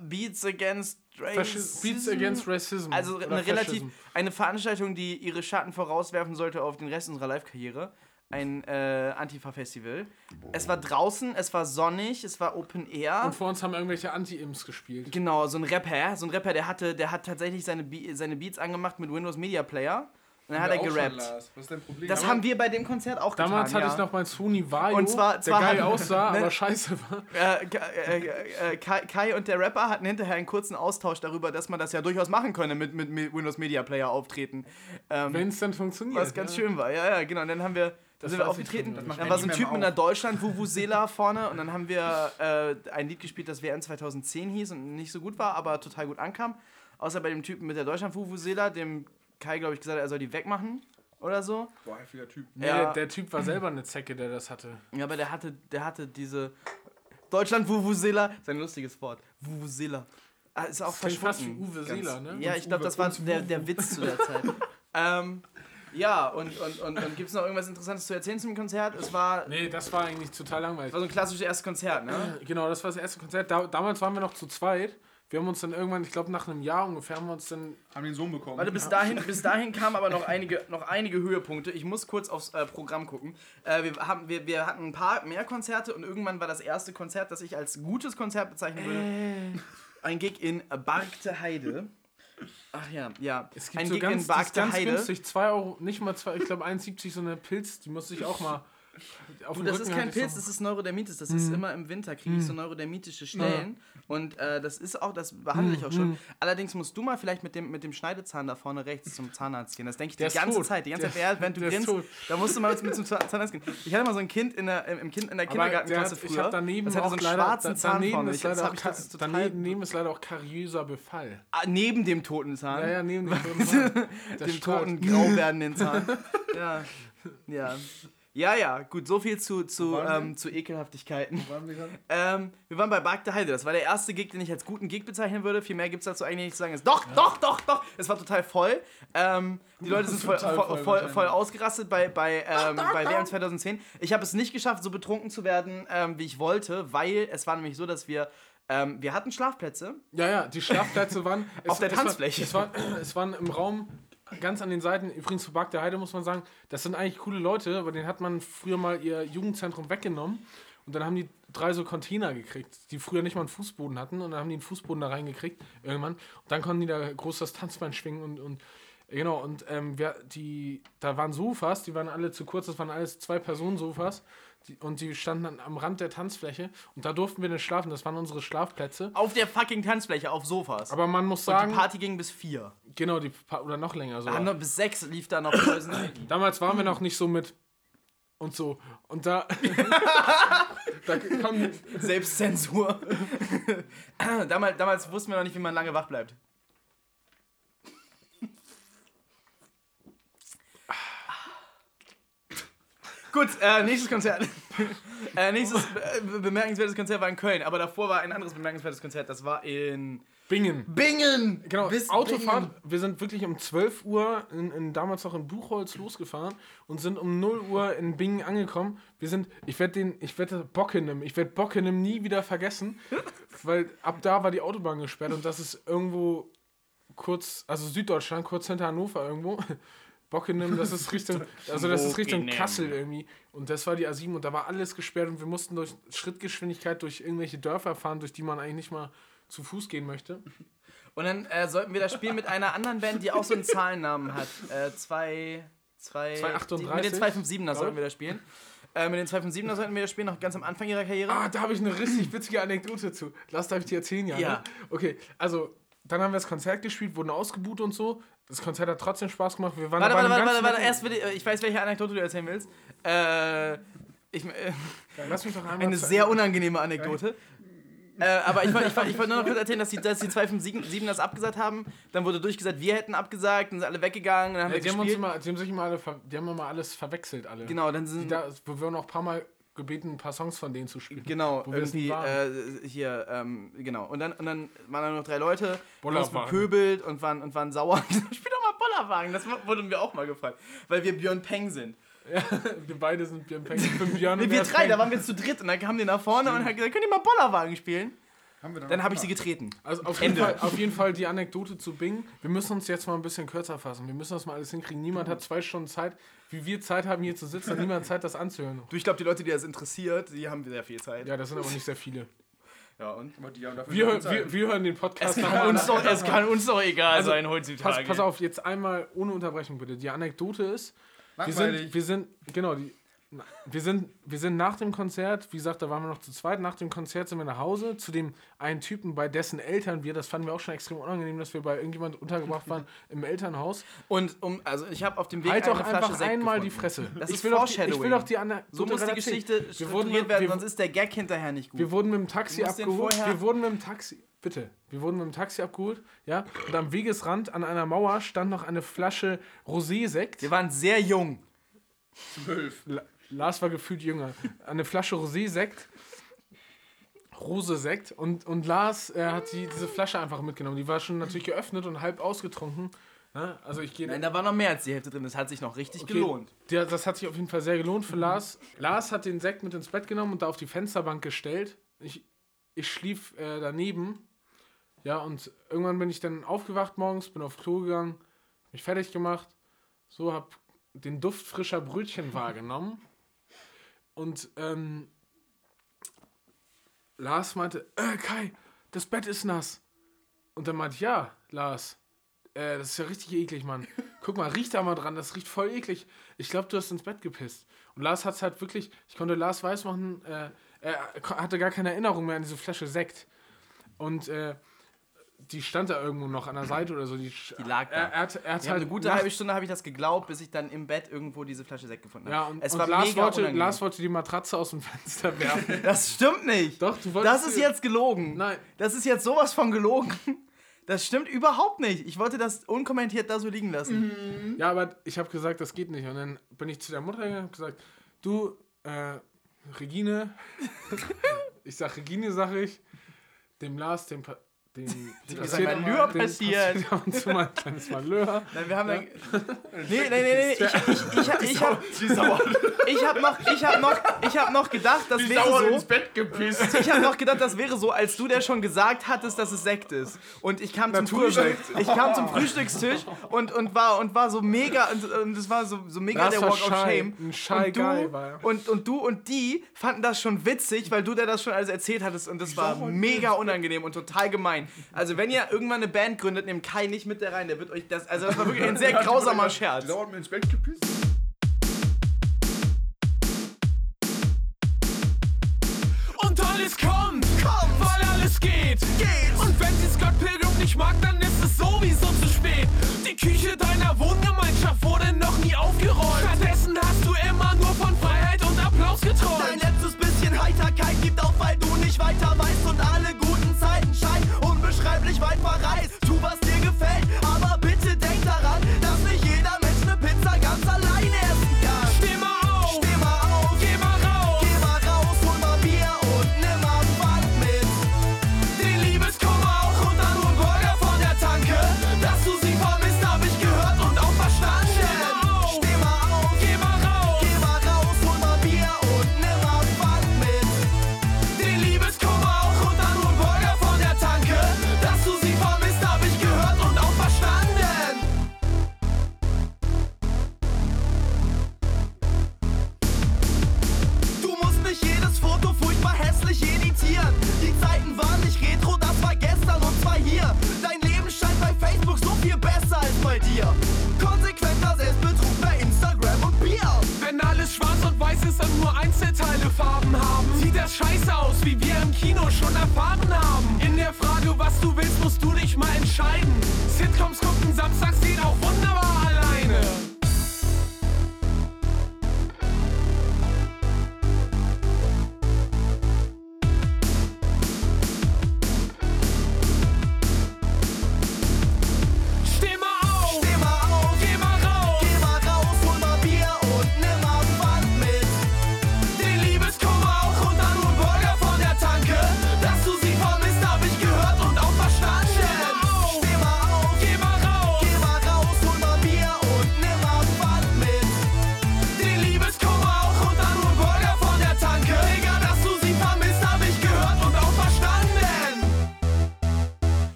Beats Against Racism. Beats Against Racism. Also eine relativ Fascism. eine Veranstaltung, die ihre Schatten vorauswerfen sollte auf den Rest unserer Live-Karriere. Ein äh, Antifa-Festival. Es war draußen, es war sonnig, es war Open Air. Und vor uns haben irgendwelche Anti-Imps gespielt. Genau, so ein Rapper, so ein Rapper, der hatte, der hat tatsächlich seine, Be seine Beats angemacht mit Windows Media Player. Und dann hat er gerappt. Was ist dein Problem? Das haben wir bei dem Konzert auch Damals getan. hatte ja. ich noch mein Sony Vario, Und zwar- der zwar geil hatten- aussah, ne- aber scheiße war. äh, Ka- äh, äh, Kai, Kai und der Rapper hatten hinterher einen kurzen Austausch darüber, dass man das ja durchaus machen könne mit, mit, mit Windows Media Player auftreten. Ähm, Wenn es dann funktioniert. was ganz ja. schön war. Ja, ja, genau. Und dann haben wir, dann sind wir aufgetreten. das Dann macht war so ein Typ mit einer auf. Deutschland Vuvuzela vorne und dann haben wir äh, ein Lied gespielt, das WM 2010 hieß und nicht so gut war, aber total gut ankam. Außer bei dem Typen mit der Deutschland Vuvuzela, dem Kai, glaube ich, gesagt hat, er soll die wegmachen oder so. Boah, heftiger Typ. Nee, Ja. der, der Typ war selber eine Zecke, der das hatte. Ja, aber der hatte, der hatte diese Deutschland Vuvuzela, ist ein lustiges Wort. Vuvuzela. Ah, ist auch Klingt fast wie verschwunden. Uwe Seeler, ne? Ja, ich glaube, das war der, der Witz zu der Zeit. ähm, ja, und, und, und, und gibt es noch irgendwas Interessantes zu erzählen zum Konzert? Es war, Nee, das war eigentlich total langweilig. war so ein klassisches erstes Konzert, ne? Genau, das war das erste Konzert. Da, damals waren wir noch zu zweit. Wir haben uns dann irgendwann, ich glaube nach einem Jahr ungefähr, haben wir uns dann Haben den Sohn bekommen. Warte, bis dahin, bis dahin kamen aber noch einige, noch einige Höhepunkte. Ich muss kurz aufs äh, Programm gucken. Äh, wir, haben, wir, wir hatten ein paar mehr Konzerte und irgendwann war das erste Konzert, das ich als gutes Konzert bezeichnen würde, ein Gig in Bargte Heide. Ach ja, ja. Es gibt ein so Gig ganz, in Bargte ganz Heide. günstig, 2 Euro, nicht mal 2, ich glaube 1,70 so eine Pilz, die musste ich auch mal auf Du, dem das Rücken ist kein Pilz, das ist Neurodermitis. Das Mhm. ist immer im Winter, kriege ich so neurodermitische Stellen. Und äh, das ist auch, das behandle ich auch schon. Mhm. Allerdings musst du mal vielleicht mit dem, mit dem Schneidezahn da vorne rechts zum Zahnarzt gehen. Das denke ich Der die ganze tot. Zeit. Die ganze Der- Zeit, während du grinst, da musst du mal mit zum Zahn- Zahnarzt gehen. Ich hatte mal so ein Kind in der, im, Kind in der Kindergartenklasse der hat- früher. Ich habe daneben das hatte so einen leider, schwarzen da- Zahn daneben vorne. ist leider auch, das total daneben ist leider auch kariöser Befall. Ah, neben dem toten Zahn. Ja, ja, neben dem toten Zahn. Dem toten, grau werdenden Zahn. ja. Ja. Ja, ja, gut, so viel zu, zu, ähm, zu Ekelhaftigkeiten. Waren wir gerade? Ähm, wir waren bei Bark Heide. Das war der erste Gig, den ich als guten Gig bezeichnen würde. Viel mehr gibt es dazu eigentlich nicht zu sagen. Es- Doch, doch, doch, doch. Es war total voll. Ähm, die Leute sind voll, voll, voll voll, ausgerastet bei, bei, ähm, bei WM 2010. Ich habe es nicht geschafft, so betrunken zu werden, ähm, wie ich wollte, weil es war nämlich so, dass wir. Ähm, wir hatten Schlafplätze. Ja, ja, die Schlafplätze waren Auf der es Tanzfläche. Es, war, es waren im Raum ganz an den Seiten, übrigens für Bark der Heide muss man sagen, das sind eigentlich coole Leute, aber denen hat man früher mal ihr Jugendzentrum weggenommen und dann haben die drei so Container gekriegt, die früher nicht mal einen Fußboden hatten und dann haben die einen Fußboden da reingekriegt irgendwann und dann konnten die da groß das Tanzbein schwingen und, und genau und ähm, wir, die, da waren Sofas, die waren alle zu kurz, das waren alles zwei Personen Sofas die, und die standen dann am Rand der Tanzfläche und da durften wir dann schlafen, das waren unsere Schlafplätze. Auf der fucking Tanzfläche, auf Sofas. Aber man muss und sagen, die Party ging bis vier. Genau, die oder noch länger so. Ah, noch bis sechs lief da noch Poison Ivy. Damals waren wir noch nicht so mit und so. Und da. da kommen. Selbstzensur. damals, damals wussten wir noch nicht, wie man lange wach bleibt. Gut, äh, nächstes Konzert. äh, nächstes äh, bemerkenswertes Konzert war in Köln, aber davor war ein anderes bemerkenswertes Konzert, das war in Bingen. Bingen. Genau, Bis Autofahrt. Bingen. Wir sind wirklich um 12 Uhr in, in, damals noch in Buchholz losgefahren und sind um 0 Uhr in Bingen angekommen. Wir sind, ich werde den, ich werde Bockenem, ich werde Bockenem nie wieder vergessen, weil ab da war die Autobahn gesperrt und das ist irgendwo kurz, also Süddeutschland, kurz hinter Hannover irgendwo. Bockenem, das ist Richtung, also das ist Richtung. Kassel irgendwie. Und das war die A7 und da war alles gesperrt und wir mussten durch Schrittgeschwindigkeit durch irgendwelche Dörfer fahren, durch die man eigentlich nicht mal zu Fuß gehen möchte. Und dann äh, sollten wir das spielen mit einer anderen Band, die auch so einen Zahlennamen hat. Äh, zwei, zwei, 238, Mit den 257er sollten wir das spielen. Äh, mit den 257er sollten wir das spielen, noch ganz am Anfang ihrer Karriere. Ah, da habe ich eine richtig witzige Anekdote zu. Lass, darf ich dir erzählen, ja? Ja. Ne? Okay, also, dann haben wir das Konzert gespielt, wurden ausgebucht und so. Das Konzert hat trotzdem Spaß gemacht. Wir waren Warte, warte, warte, warte, warte, erst will ich, ich weiß, welche Anekdote du erzählen willst. Äh, ich, äh, Ja, Lass mich doch einmal eine sehr unangenehme Anekdote. Äh, aber ich wollte ich, wollt- ich wollt nur noch kurz erzählen, dass die, dass die 257 das abgesagt haben. Dann wurde durchgesagt, wir hätten abgesagt, dann sind alle weggegangen. Dann haben Ja, wir die, haben uns immer, die haben sich immer alle, die haben immer alles verwechselt, alle. Genau, dann Die sind. da, wir wurden auch ein paar Mal gebeten, ein paar Songs von denen zu spielen. Genau, wir irgendwie äh, hier, ähm, genau. Und dann, und dann waren da noch drei Leute, die uns bepöbelt und waren, und waren sauer. Spiel doch mal Bollerwagen, das wurde mir auch mal gefallen. Weil wir Björn Peng sind. wir beide sind. Ich bin Björn Nee, wir drei, Peng. da waren wir zu dritt und dann kamen die nach vorne und haben gesagt, könnt ihr mal Bollerwagen spielen? Haben wir Dann habe ich sie getreten. Also auf jeden, Fall, auf jeden Fall die Anekdote zu Bing. Wir müssen uns jetzt mal ein bisschen kürzer fassen. Wir müssen das mal alles hinkriegen. Niemand hat zwei Stunden Zeit. Wie wir Zeit haben, hier zu sitzen, hat niemand Zeit, das anzuhören. Du, ich glaube, die Leute, die das interessiert, die haben sehr viel Zeit. Ja, das sind aber nicht sehr viele. Ja, und? Die haben dafür Wir, keine hö- wir, Zeit. wir hören den Podcast Es kann, uns doch, es kann uns doch egal Also, sein heutzutage. Pass, pass auf, jetzt einmal ohne Unterbrechung bitte. Die Anekdote ist, wir Langweilig. sind, wir sind, genau, die, wir sind, wir sind nach dem Konzert, wie gesagt, da waren wir noch zu zweit, nach dem Konzert sind wir nach Hause zu dem einen Typen, bei dessen Eltern wir, das fanden wir auch schon extrem unangenehm, dass wir bei irgendjemand untergebracht waren im Elternhaus. Und um, also ich habe auf dem Weg Halt eine doch Flasche einfach Sekt einmal gefunden. die Fresse. Das ich, ist will doch die, ich will Foreshadowing. doch die Anekdote So muss die Geschichte. Wir wurden, strukturiert werden, wir, sonst ist der Gag hinterher nicht gut. wir wurden mit dem Taxi abgeholt. Wir wurden mit dem Taxi. Bitte. Wir wurden mit dem Taxi abgeholt, ja. Und am Wegesrand an einer Mauer stand noch eine Flasche Rosé-Sekt. wir waren sehr jung. Zwölf. La- Lars war gefühlt jünger. Eine Flasche Rosé-Sekt. Rose-Sekt. Und, und Lars äh, hat die, diese Flasche einfach mitgenommen. Die war schon natürlich geöffnet und halb ausgetrunken. Ne? Also ich gehe. Nein, da war noch mehr als die Hälfte drin. Das hat sich noch richtig gelohnt. Ja, das hat sich auf jeden Fall sehr gelohnt für Lars. Lars hat den Sekt mit ins Bett genommen und da auf die Fensterbank gestellt. Ich, ich schlief äh, daneben. Ja, und irgendwann bin ich dann aufgewacht morgens, bin auf Klo gegangen, mich fertig gemacht, so hab den Duft frischer Brötchen wahrgenommen. Und ähm, Lars meinte, äh, Kai, das Bett ist nass. Und dann meinte ich, ja, Lars, äh, das ist ja richtig eklig, Mann. Guck mal, riech da mal dran, das riecht voll eklig. Ich glaube, du hast ins Bett gepisst. Und Lars hat es halt wirklich, ich konnte Lars weismachen, äh, er hatte gar keine Erinnerung mehr an diese Flasche Sekt. Und äh, die stand da irgendwo noch an der Seite oder so. Die, Die lag da. Er, er er hat halt eine gute halbe Stunde habe ich das geglaubt, bis ich dann im Bett irgendwo diese Flasche Sekt gefunden habe. Ja, und, es und war Lars, mega wollte, unangenehm. Lars wollte die Matratze aus dem Fenster werfen. Das stimmt nicht. Doch, du wolltest. Das ist jetzt gelogen. Nein. Das ist jetzt sowas von gelogen. Das stimmt überhaupt nicht. Ich wollte das unkommentiert da so liegen lassen. Ja, aber ich habe gesagt, das geht nicht. Und dann bin ich zu der Mutter gegangen und habe gesagt, du, äh, Regine, ich sag Regine, sag ich, dem Lars, dem, pa dem, dem ist ein Malheur passiert. ab und zu mal ein kleines Malheur. Nein, wir haben dann. Nee, nee, nee, nee. Ich, ich, ich, ich, ich habe ich hab noch, ich hab noch, ich hab noch gedacht, das wäre so. Bett gepisst. Ich habe noch gedacht, das wäre so, als du der schon gesagt hattest, dass es Sekt ist. Und ich kam zum. Frühstück. Ich kam zum Frühstückstisch und, und war und war so mega und, und es war so, so mega Das der war Walk of. Shame. Ein und, du, war und, und du und die fanden das schon witzig, weil du der das schon alles erzählt hattest und das war mega unangenehm und total gemein. Also wenn ihr irgendwann eine Band gründet, nehmt Kai nicht mit da rein, der wird euch das also das war wirklich ein sehr grausamer Scherz. Die dauert mir ins Bett gepisst. Mag, dann ist es sowieso zu spät. Die Küche deiner Wohngemeinschaft wurde noch nie aufgeräumt. Stattdessen hast du immer nur von Freiheit und Applaus Dein geträumt. letztes bisschen Heiterkeit gibt auf, weil du nicht weiter weißt und alle guten Zeiten scheinen unbeschreiblich weit verreist.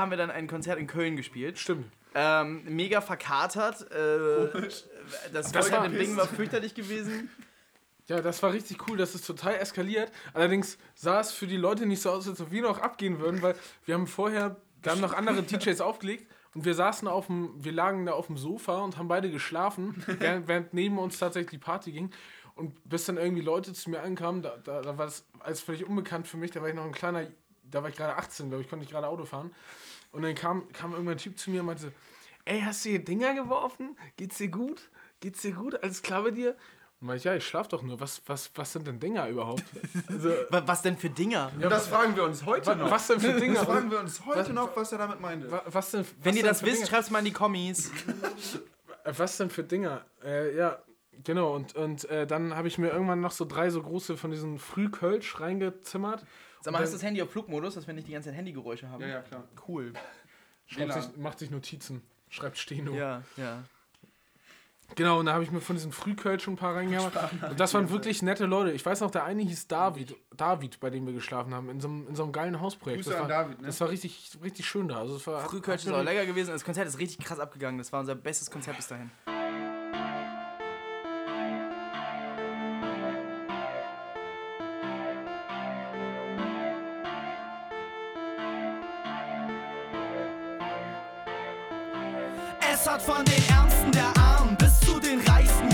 Haben wir dann ein Konzert in Köln gespielt. Stimmt. Ähm, mega verkatert. Äh, das Das war- Ding war fürchterlich gewesen. Ja, das war richtig cool, das ist total eskaliert. Allerdings sah es für die Leute nicht so aus, als ob wir noch abgehen würden, weil wir haben vorher, wir haben noch andere DJs aufgelegt und wir saßen auf dem, wir lagen da auf dem Sofa und haben beide geschlafen, während, während neben uns tatsächlich die Party ging. Und bis dann irgendwie Leute zu mir ankamen, da, da, da war das alles völlig unbekannt für mich, da war ich noch ein kleiner, da war ich gerade 18, glaube ich, konnte ich gerade Auto fahren. Und dann kam, kam irgendwann ein Typ zu mir und meinte so, ey, hast du hier Dinger geworfen? Geht's dir gut? Geht's dir gut? Alles klar bei dir? Und meinte ich, ja, ich schlaf doch nur. Was, was, was sind denn Dinger überhaupt? Also, Wa- Was denn für Dinger? Und das fragen wir uns heute noch. was denn für Dinger? Das fragen wir uns heute noch, was er damit meinte. Wa- was denn, Wenn was ihr denn das wisst, schreibt es mal in die Kommis. Was denn für Dinger? Äh, ja, genau. Und, und äh, dann habe ich mir irgendwann noch so drei so große von diesen Frühkölsch reingezimmert. Sag mal, Und hast du dann das Handy auf Flugmodus, dass wir nicht die ganze Zeit Handygeräusche haben? Ja, ja, klar. Cool. sich, macht sich Notizen. Schreibt Steno. Ja, ja. Genau, und da habe ich mir von diesen Frühkölsch schon ein paar reingemacht. Und das waren wirklich nette Leute. Ich weiß noch, der eine hieß David, David, bei dem wir geschlafen haben, in so einem, in so einem geilen Hausprojekt. Grüße das, war, David, ne? das war richtig, richtig schön da. Also es war, Frühkölsch ist auch lecker gewesen. Das Konzert ist richtig krass abgegangen. Das war unser bestes Konzert bis dahin. Es hat von den Ärmsten der Armen bis zu den Reichsten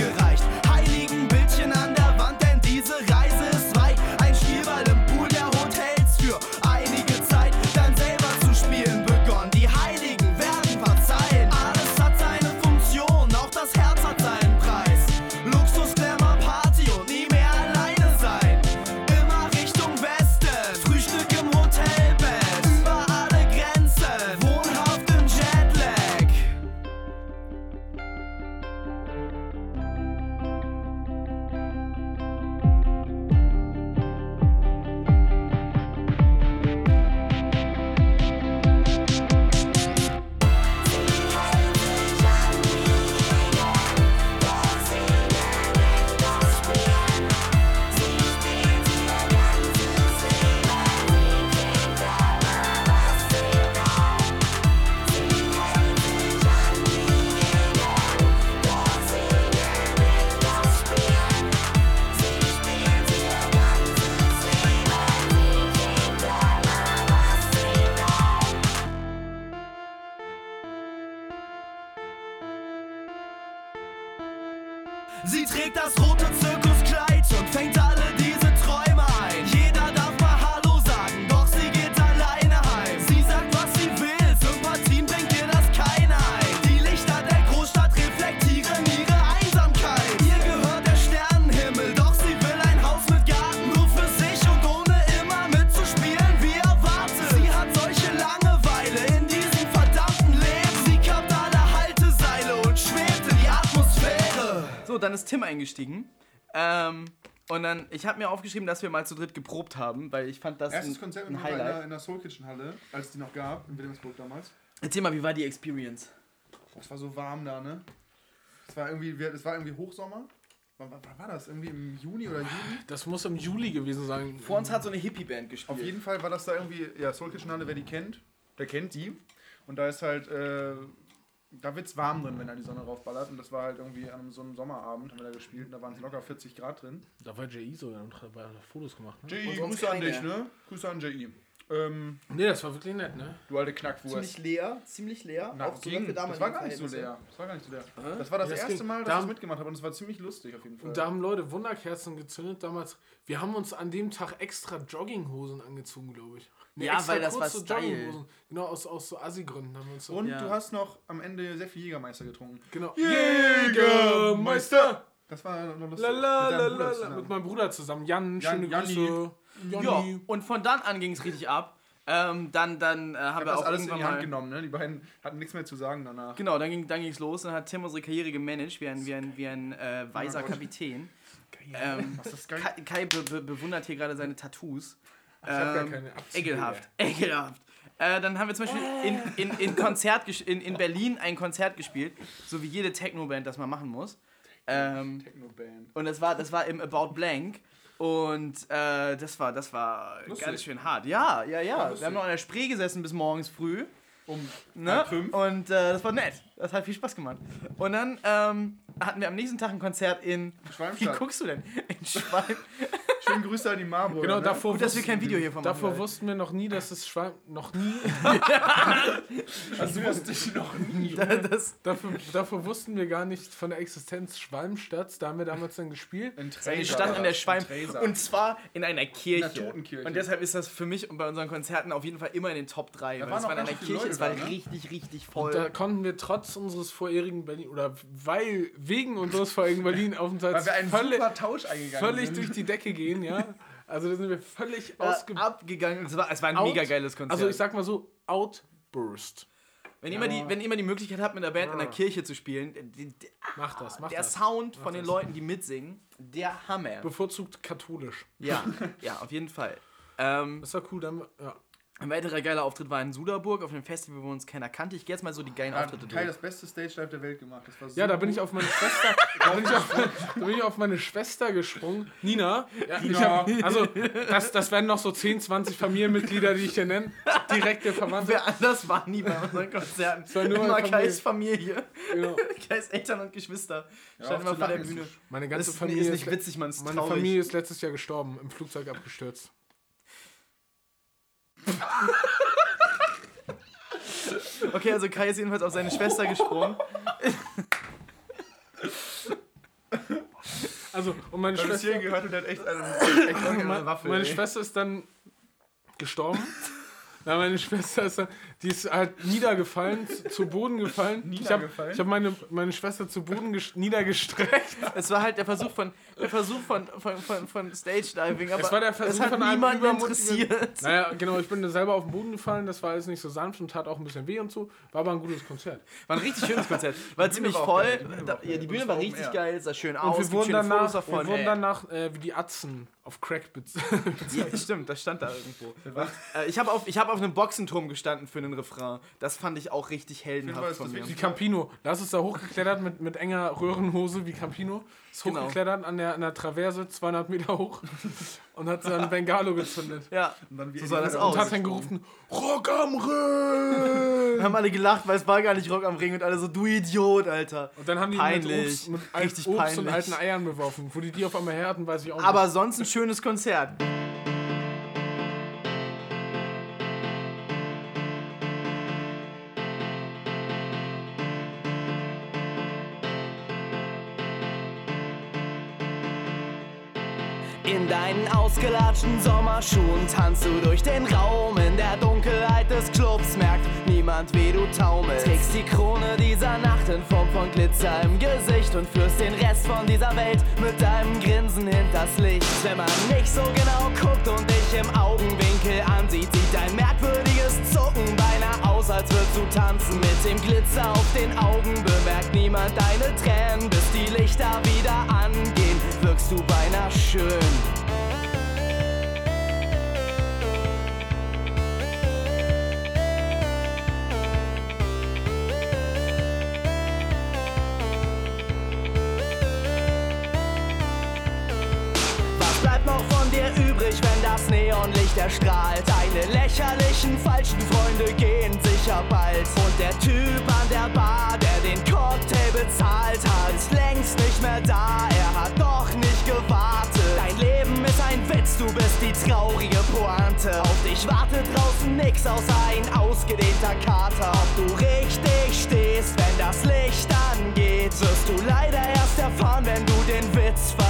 ist Tim eingestiegen. Ähm, und dann, ich habe mir aufgeschrieben, dass wir mal zu dritt geprobt haben, weil ich fand das Erstes ein, Konzert ein mit in der, Highlight. in der Soul Kitchen Halle, als es die noch gab, in Wilhelmsburg damals. Erzähl mal, wie war die Experience? Boah, es war so warm da, ne? Es war irgendwie, es war irgendwie Hochsommer. Wann war das? Irgendwie im Juni oder Juli? Das muss im Juli gewesen sein. Vor uns hat so eine Hippie-Band gespielt. Auf jeden Fall war das da irgendwie, ja, Soul Kitchen Halle, wer die kennt, der kennt die. Und da ist halt, äh, da wird's warm drin, wenn da die Sonne raufballert. Und das war halt irgendwie an so einem Sommerabend, haben wir da gespielt. Und da waren es locker 40 Grad drin. Da war JI sogar und hat hat Fotos gemacht. Ne? J.I., sonst Grüße an dich, ne? Grüße an J.I. Ähm, Nee, das war wirklich nett, ne? du alte Knackwurst. leer, ziemlich leer. Na, ging. das war gar nicht so leer. Das war gar nicht so leer. Das war das Das erste ging. Mal, dass Da- ich mitgemacht habe und es war ziemlich lustig auf jeden Fall. Und da haben Leute Wunderkerzen gezündet damals. Wir haben uns an dem Tag extra Jogginghosen angezogen, glaube ich. Nee, Ja, extra weil das war kurze Style. Genau, aus, aus so Assi-Gründen haben wir uns so. und Ja. du hast noch am Ende sehr viel Jägermeister getrunken. genau. Jägermeister! Das war noch lustig. La, la, Mit la, deinem mit meinem Bruder zusammen. Jan, Jan- schöne Janni. Grüße. Ja, und von dann an ging es richtig ab. Ähm, dann dann äh, haben wir das auch alles in irgendwann die Hand mal... genommen, ne? Die beiden hatten nichts mehr zu sagen danach. Genau, dann ging dann ging's los. Dann hat Tim unsere Karriere gemanagt wie ein, wie ein, wie ein äh, weiser Gott. Kapitän. Ähm, Was ist das geil? Kai, Kai be be bewundert hier gerade seine Tattoos. Ich hab gar Ähm, keine Abzüge Ekelhaft, ekelhaft. Äh, dann haben wir zum Beispiel in, in, in, Konzert in, in Berlin ein Konzert gespielt, so wie jede Techno-Band das mal machen muss. Ähm, Techno-Band. und das war, das war im About Blank. Und äh, das war, das war Lustig. ganz schön hart. Ja, ja, ja. wir haben noch an der Spree gesessen bis morgens früh. Um Ne? fünf. Und äh, das war nett. Das hat viel Spaß gemacht. Und dann ähm, hatten wir am nächsten Tag ein Konzert in. Wie Schwalmstadt. guckst du denn? In Schwalm. Schönen Grüße an die Marburger. Genau, ne? davor, Gut, dass wir wussten, kein Video hiervon machen. davor wussten wir noch nie, dass es Schwein. Noch nie. Das wusste ich noch nie. das, Dafür, dafür wussten wir gar nicht von der Existenz Schwalmstadt. Da haben wir damals dann gespielt. In eine Tresa Stadt war an der Tresa. Und zwar in einer Kirche. In der Totenkirche. Und deshalb ist das für mich und bei unseren Konzerten auf jeden Fall immer in den Top 3. Da Weil waren es war in einer Kirche, Leute es war ne? richtig, richtig voll. Da konnten wir trotz unseres vorherigen Berlin oder weil wegen unseres vorherigen Berlin-Aufenthalts Weil wir einen völlig, super Tausch eingegangen völlig sind. durch die Decke gehen, ja. Also da sind wir völlig äh, ausge abgegangen. Es war, es war ein out- mega geiles Konzert. Also ich sag mal so, Outburst. wenn, ihr immer die, wenn ihr immer die Möglichkeit habt, mit einer Band in der Kirche zu spielen, die, die, Mach das, mach der das. Sound von den Leuten, die mitsingen, der Hammer. Bevorzugt katholisch. Ja, ja, auf jeden Fall. Ähm, Das war cool, dann, ja. Ein weiterer geiler Auftritt war in Suderburg auf einem Festival, wo uns keiner kannte. Ich gehe jetzt mal so die geilen Hat Auftritte Kai durch. das beste Stage-Dive der Welt gemacht. Das war so Ja, da bin ich auf meine Schwester, da bin ich auf, da bin ich auf meine Schwester gesprungen. Nina. Ja, Ich hab, also, das, das werden noch so 10, 20 Familienmitglieder, die ich hier nenne. Direkte Verwandte. Wer anders war nie bei unseren Konzerten. war nur immer meine Kais Familie. Genau. Kais Eltern und Geschwister. Ja, Stand immer vor der Bühne. Meine Das ganze ist, Familie ist nicht witzig, man ist Meine traurig. Familie ist letztes Jahr gestorben, im Flugzeug abgestürzt. Okay, also Kai ist jedenfalls auf seine Schwester gesprungen. Also, und meine Schwester, hier gehört und der hat echt eine, echt eine meine, Waffe. meine ey. Schwester ist dann gestorben. Ja, meine Schwester ist dann, die ist halt niedergefallen, zu, Boden gefallen. Ich habe hab meine, meine Schwester zu Boden ges- niedergestreckt. Es war halt der Versuch von, der Versuch von, von, von, von Stage Diving, aber Es war der Versuch von einem niemanden interessiert. Naja, genau, ich bin selber auf den Boden gefallen, das war alles nicht so sanft und tat auch ein bisschen weh und so. War aber ein gutes Konzert. War ein richtig schönes Konzert. War ziemlich voll. die Bühne war Da-. Ja, die Bühne richtig geil, sah schön Und aus. wir wurden danach, davon. wir wurden danach äh, wie die Atzen auf Crack bez- Ja, stimmt, das stand da irgendwo. Äh, ich habe auf, ich hab auf einem Boxenturm gestanden für einen Refrain. Das fand ich auch richtig heldenhaft von das mir. Wie Campino. Lars ist da hochgeklettert mit, mit enger Röhrenhose wie Campino. Ist Genau. hochgeklettert an der, an der Traverse, 200 Meter hoch. Und hat dann Bengalo gezündet. Ja, Und dann wie so sah das aus. Und hat dann gerufen, Rock am Ring! haben alle gelacht, weil es war gar nicht Rock am Ring und alle so, du Idiot, Alter. Und dann haben die ihn mit Peinlich. Obst, mit Richtig Obst peinlich. und alten Eiern beworfen. Wo die die auf einmal her hatten, weiß ich auch Aber sonst ein schönes Konzert. In deinen ausgelatschten Sommerschuhen tanzt du durch den Raum. In der Dunkelheit des Clubs merkt niemand, wie du taumelst. Trägst die Krone dieser Nacht in Form von Glitzer im Gesicht und führst den Rest von dieser Welt mit deinem Grinsen hinters Licht. Wenn man nicht so genau guckt und dich im Augenwinkel ansieht, sieht dein merkwürdiges Zucken beinahe aus, als würdest du tanzen. Mit dem Glitzer auf den Augen bemerkt niemand deine Tränen, bis die Lichter wieder angehen, wirkst du beinahe schön. Neonlicht erstrahlt? Deine lächerlichen falschen Freunde gehen sicher bald. Und der Typ an der Bar, der den Cocktail bezahlt hat, ist längst nicht mehr da. Er hat doch nicht gewartet. Dein Leben ist ein Witz, du bist die traurige Pointe. Auf dich wartet draußen nix außer ein ausgedehnter Kater. Ob du richtig stehst, wenn das Licht angeht, wirst du leider erst erfahren, wenn du den Witz verstehst.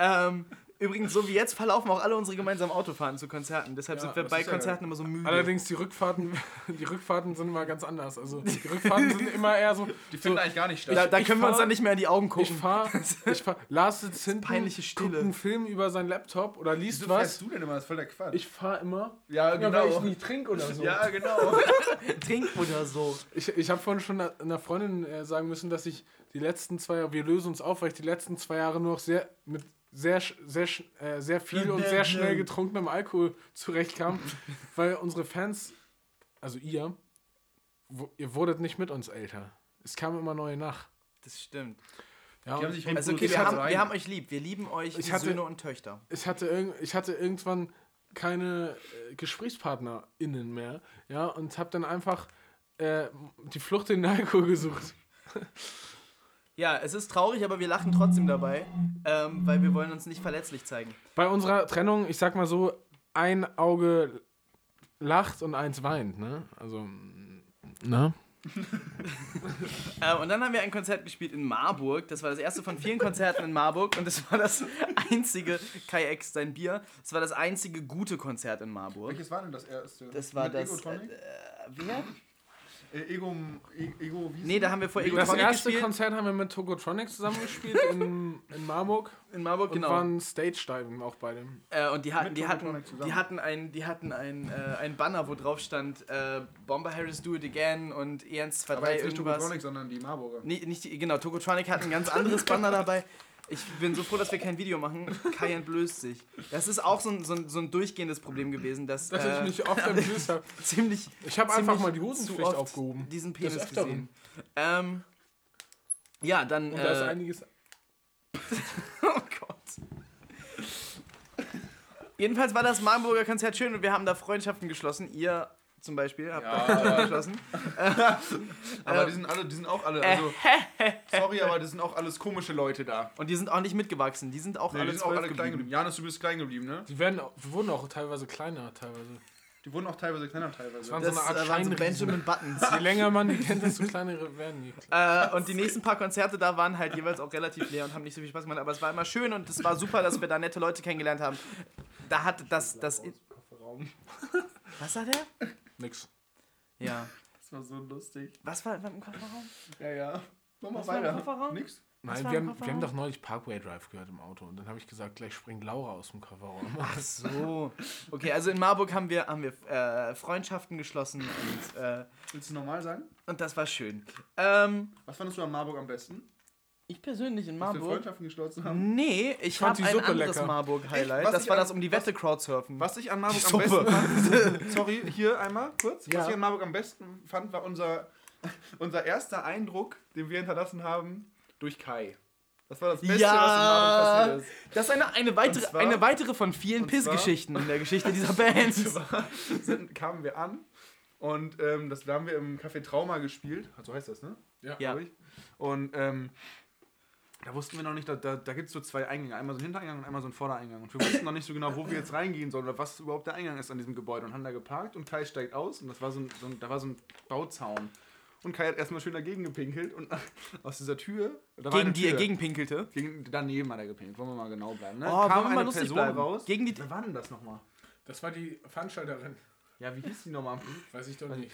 Ähm, übrigens, so wie jetzt verlaufen auch alle unsere gemeinsamen Autofahrten zu Konzerten. Deshalb sind wir bei ist ja Konzerten immer so müde. Allerdings die Rückfahrten, die Rückfahrten sind immer ganz anders. Also die Rückfahrten sind immer eher so. Die finden eigentlich gar nicht statt. da da ich können wir uns fahr- dann nicht mehr in die Augen Ich gucken. fahr, ich fahr, Lars sitzt hinten, peinliche Stille. guckt einen Film über seinen Laptop oder liest Wieso was. fährst du denn immer? Das ist voll der Quatsch. Ich fahr immer. ja, Ja, weil ich genau. nie trinke oder so. Ja, genau. Trink oder so. Ich, ich habe vorhin schon einer Freundin äh, sagen müssen, dass ich die letzten zwei Jahre, wir lösen uns auf, weil ich die letzten zwei Jahre nur noch sehr mit sehr, sehr, äh, sehr viel und sehr schnell getrunkenem Alkohol zurechtkam, weil unsere Fans, also ihr, wo, ihr wurdet nicht mit uns älter. Es kam immer neue nach. Das stimmt. Ja, Die haben sich Also okay, wir hatte haben, wir haben euch lieb. Wir lieben euch Ich hatte- Söhne und Töchter. ich hatte, irg ich hatte irgendwann keine äh, GesprächspartnerInnen mehr, ja, und habe dann einfach äh, die Flucht in den Alkohol gesucht. Ja, es ist traurig, aber wir lachen trotzdem dabei, ähm, weil wir wollen uns nicht verletzlich zeigen. Bei unserer Trennung, ich sag mal so, ein Auge lacht und eins weint, ne? Also, ne? Äh, und dann haben wir ein Konzert gespielt in Marburg. Das war das erste von vielen Konzerten in Marburg und das war das einzige, Kai X sein Bier, das war das einzige gute Konzert in Marburg. Welches war denn das erste? Das war Mit das. Egotonic? Äh, wer? Äh, Ego, E- Ego, wie Nee, da haben wir vor Das Egotronic erste gespielt. Konzert haben wir mit Togotronic zusammengespielt in, in Marburg in Marburg, und genau. waren Stage-Diving auch bei dem. Äh, und die hatten, Mit die hatten, Togotronic die hatten ein, die hatten ein, äh, ein Banner, wo drauf stand äh, Bomber Harris Do It Again und E123 Aber jetzt nicht irgendwas. Tokotronic, sondern die Marburger. Nee, nicht die, genau, Tokotronic hat ein ganz anderes Banner dabei. Ich bin so froh, dass wir kein Video machen. Kai entblößt sich. Das ist auch so ein, so ein, so ein durchgehendes Problem gewesen, dass, Dass äh, ich mich oft entblößt habe. ziemlich. Ich habe einfach mal die zu Hosenpflicht aufgehoben. Diesen Penis gesehen. Ähm, ja, dann. Und da ist Äh, einiges. oh Gott. Jedenfalls war das Marburger Konzert schön und wir haben da Freundschaften geschlossen. Ihr zum Beispiel habt da Freundschaften geschlossen. Aber die sind alle, die sind auch alle, also, sorry, aber das sind auch alles komische Leute da. Und die sind auch nicht mitgewachsen. Die sind auch Nee, alle die sind auch alle klein geblieben. geblieben. Janis, du bist klein geblieben, ne? Die werden, wurden auch teilweise kleiner, teilweise. Die wurden auch teilweise kleiner, teilweise. waren Das so eine Art äh, waren so. Benjamin Buttons. Je länger man die kennt, desto kleiner werden die. Äh, und die nächsten paar Konzerte da waren halt jeweils auch relativ leer und haben nicht so viel Spaß gemacht. Aber es war immer schön und es war super, dass wir da nette Leute kennengelernt haben. Da hat das. das was war der? Nix. Ja. Das war so lustig. Was war im Kofferraum? Ja, ja. Mach mal Was war im weiter. Kofferraum? Nix. Nein, wir haben, wir haben doch neulich Parkway Drive gehört im Auto und dann habe ich gesagt, gleich springt Laura aus dem Kofferraum. Ach so. Okay, also in Marburg haben wir, haben wir äh, Freundschaften geschlossen und, äh, Willst du normal sagen? und das war schön. Ähm, Was fandest du an Marburg am besten? Ich persönlich in Dass wir Marburg. Freundschaften geschlossen haben? Nee, ich fand habe die ein Suppe anderes lecker. Marburg-Highlight. Was Das war an- das um die Wette Crowdsurfen. Was ich an Marburg am besten fand, sorry, hier einmal kurz. Ja. Was ich an Marburg am besten fand, war unser, unser erster Eindruck, den wir hinterlassen haben, durch Kai. Das war das Beste, Ja. was in Marburg passiert ist. Das ist eine, eine, weitere, zwar- eine weitere von vielen Pissgeschichten in der Geschichte dieser Band. Sind, kamen wir an und ähm, das da haben wir im Café Trauma gespielt. So heißt das, ne? Ja. Ja. Und ähm, da wussten wir noch nicht, da, da, da gibt es so zwei Eingänge. Einmal so einen Hintereingang und einmal so einen Vordereingang. Und wir wussten noch nicht so genau, wo wir jetzt reingehen sollen oder was überhaupt der Eingang ist an diesem Gebäude. Und haben da geparkt und Kai steigt aus und das war so ein, so ein, da war so ein Bauzaun. Und Kai hat erstmal schön dagegen gepinkelt und aus dieser Tür. Da war Gegen eine die er Tür. gegengpinkelte. Gegen, daneben hat er gepinkelt. Wollen wir mal genau bleiben. Ne? Oh, Kam mal eine Person bleiben. raus. Gegen die- Wer war denn das nochmal? Das war die Veranstalterin. Ja, wie hieß die nochmal? Weiß ich doch nicht.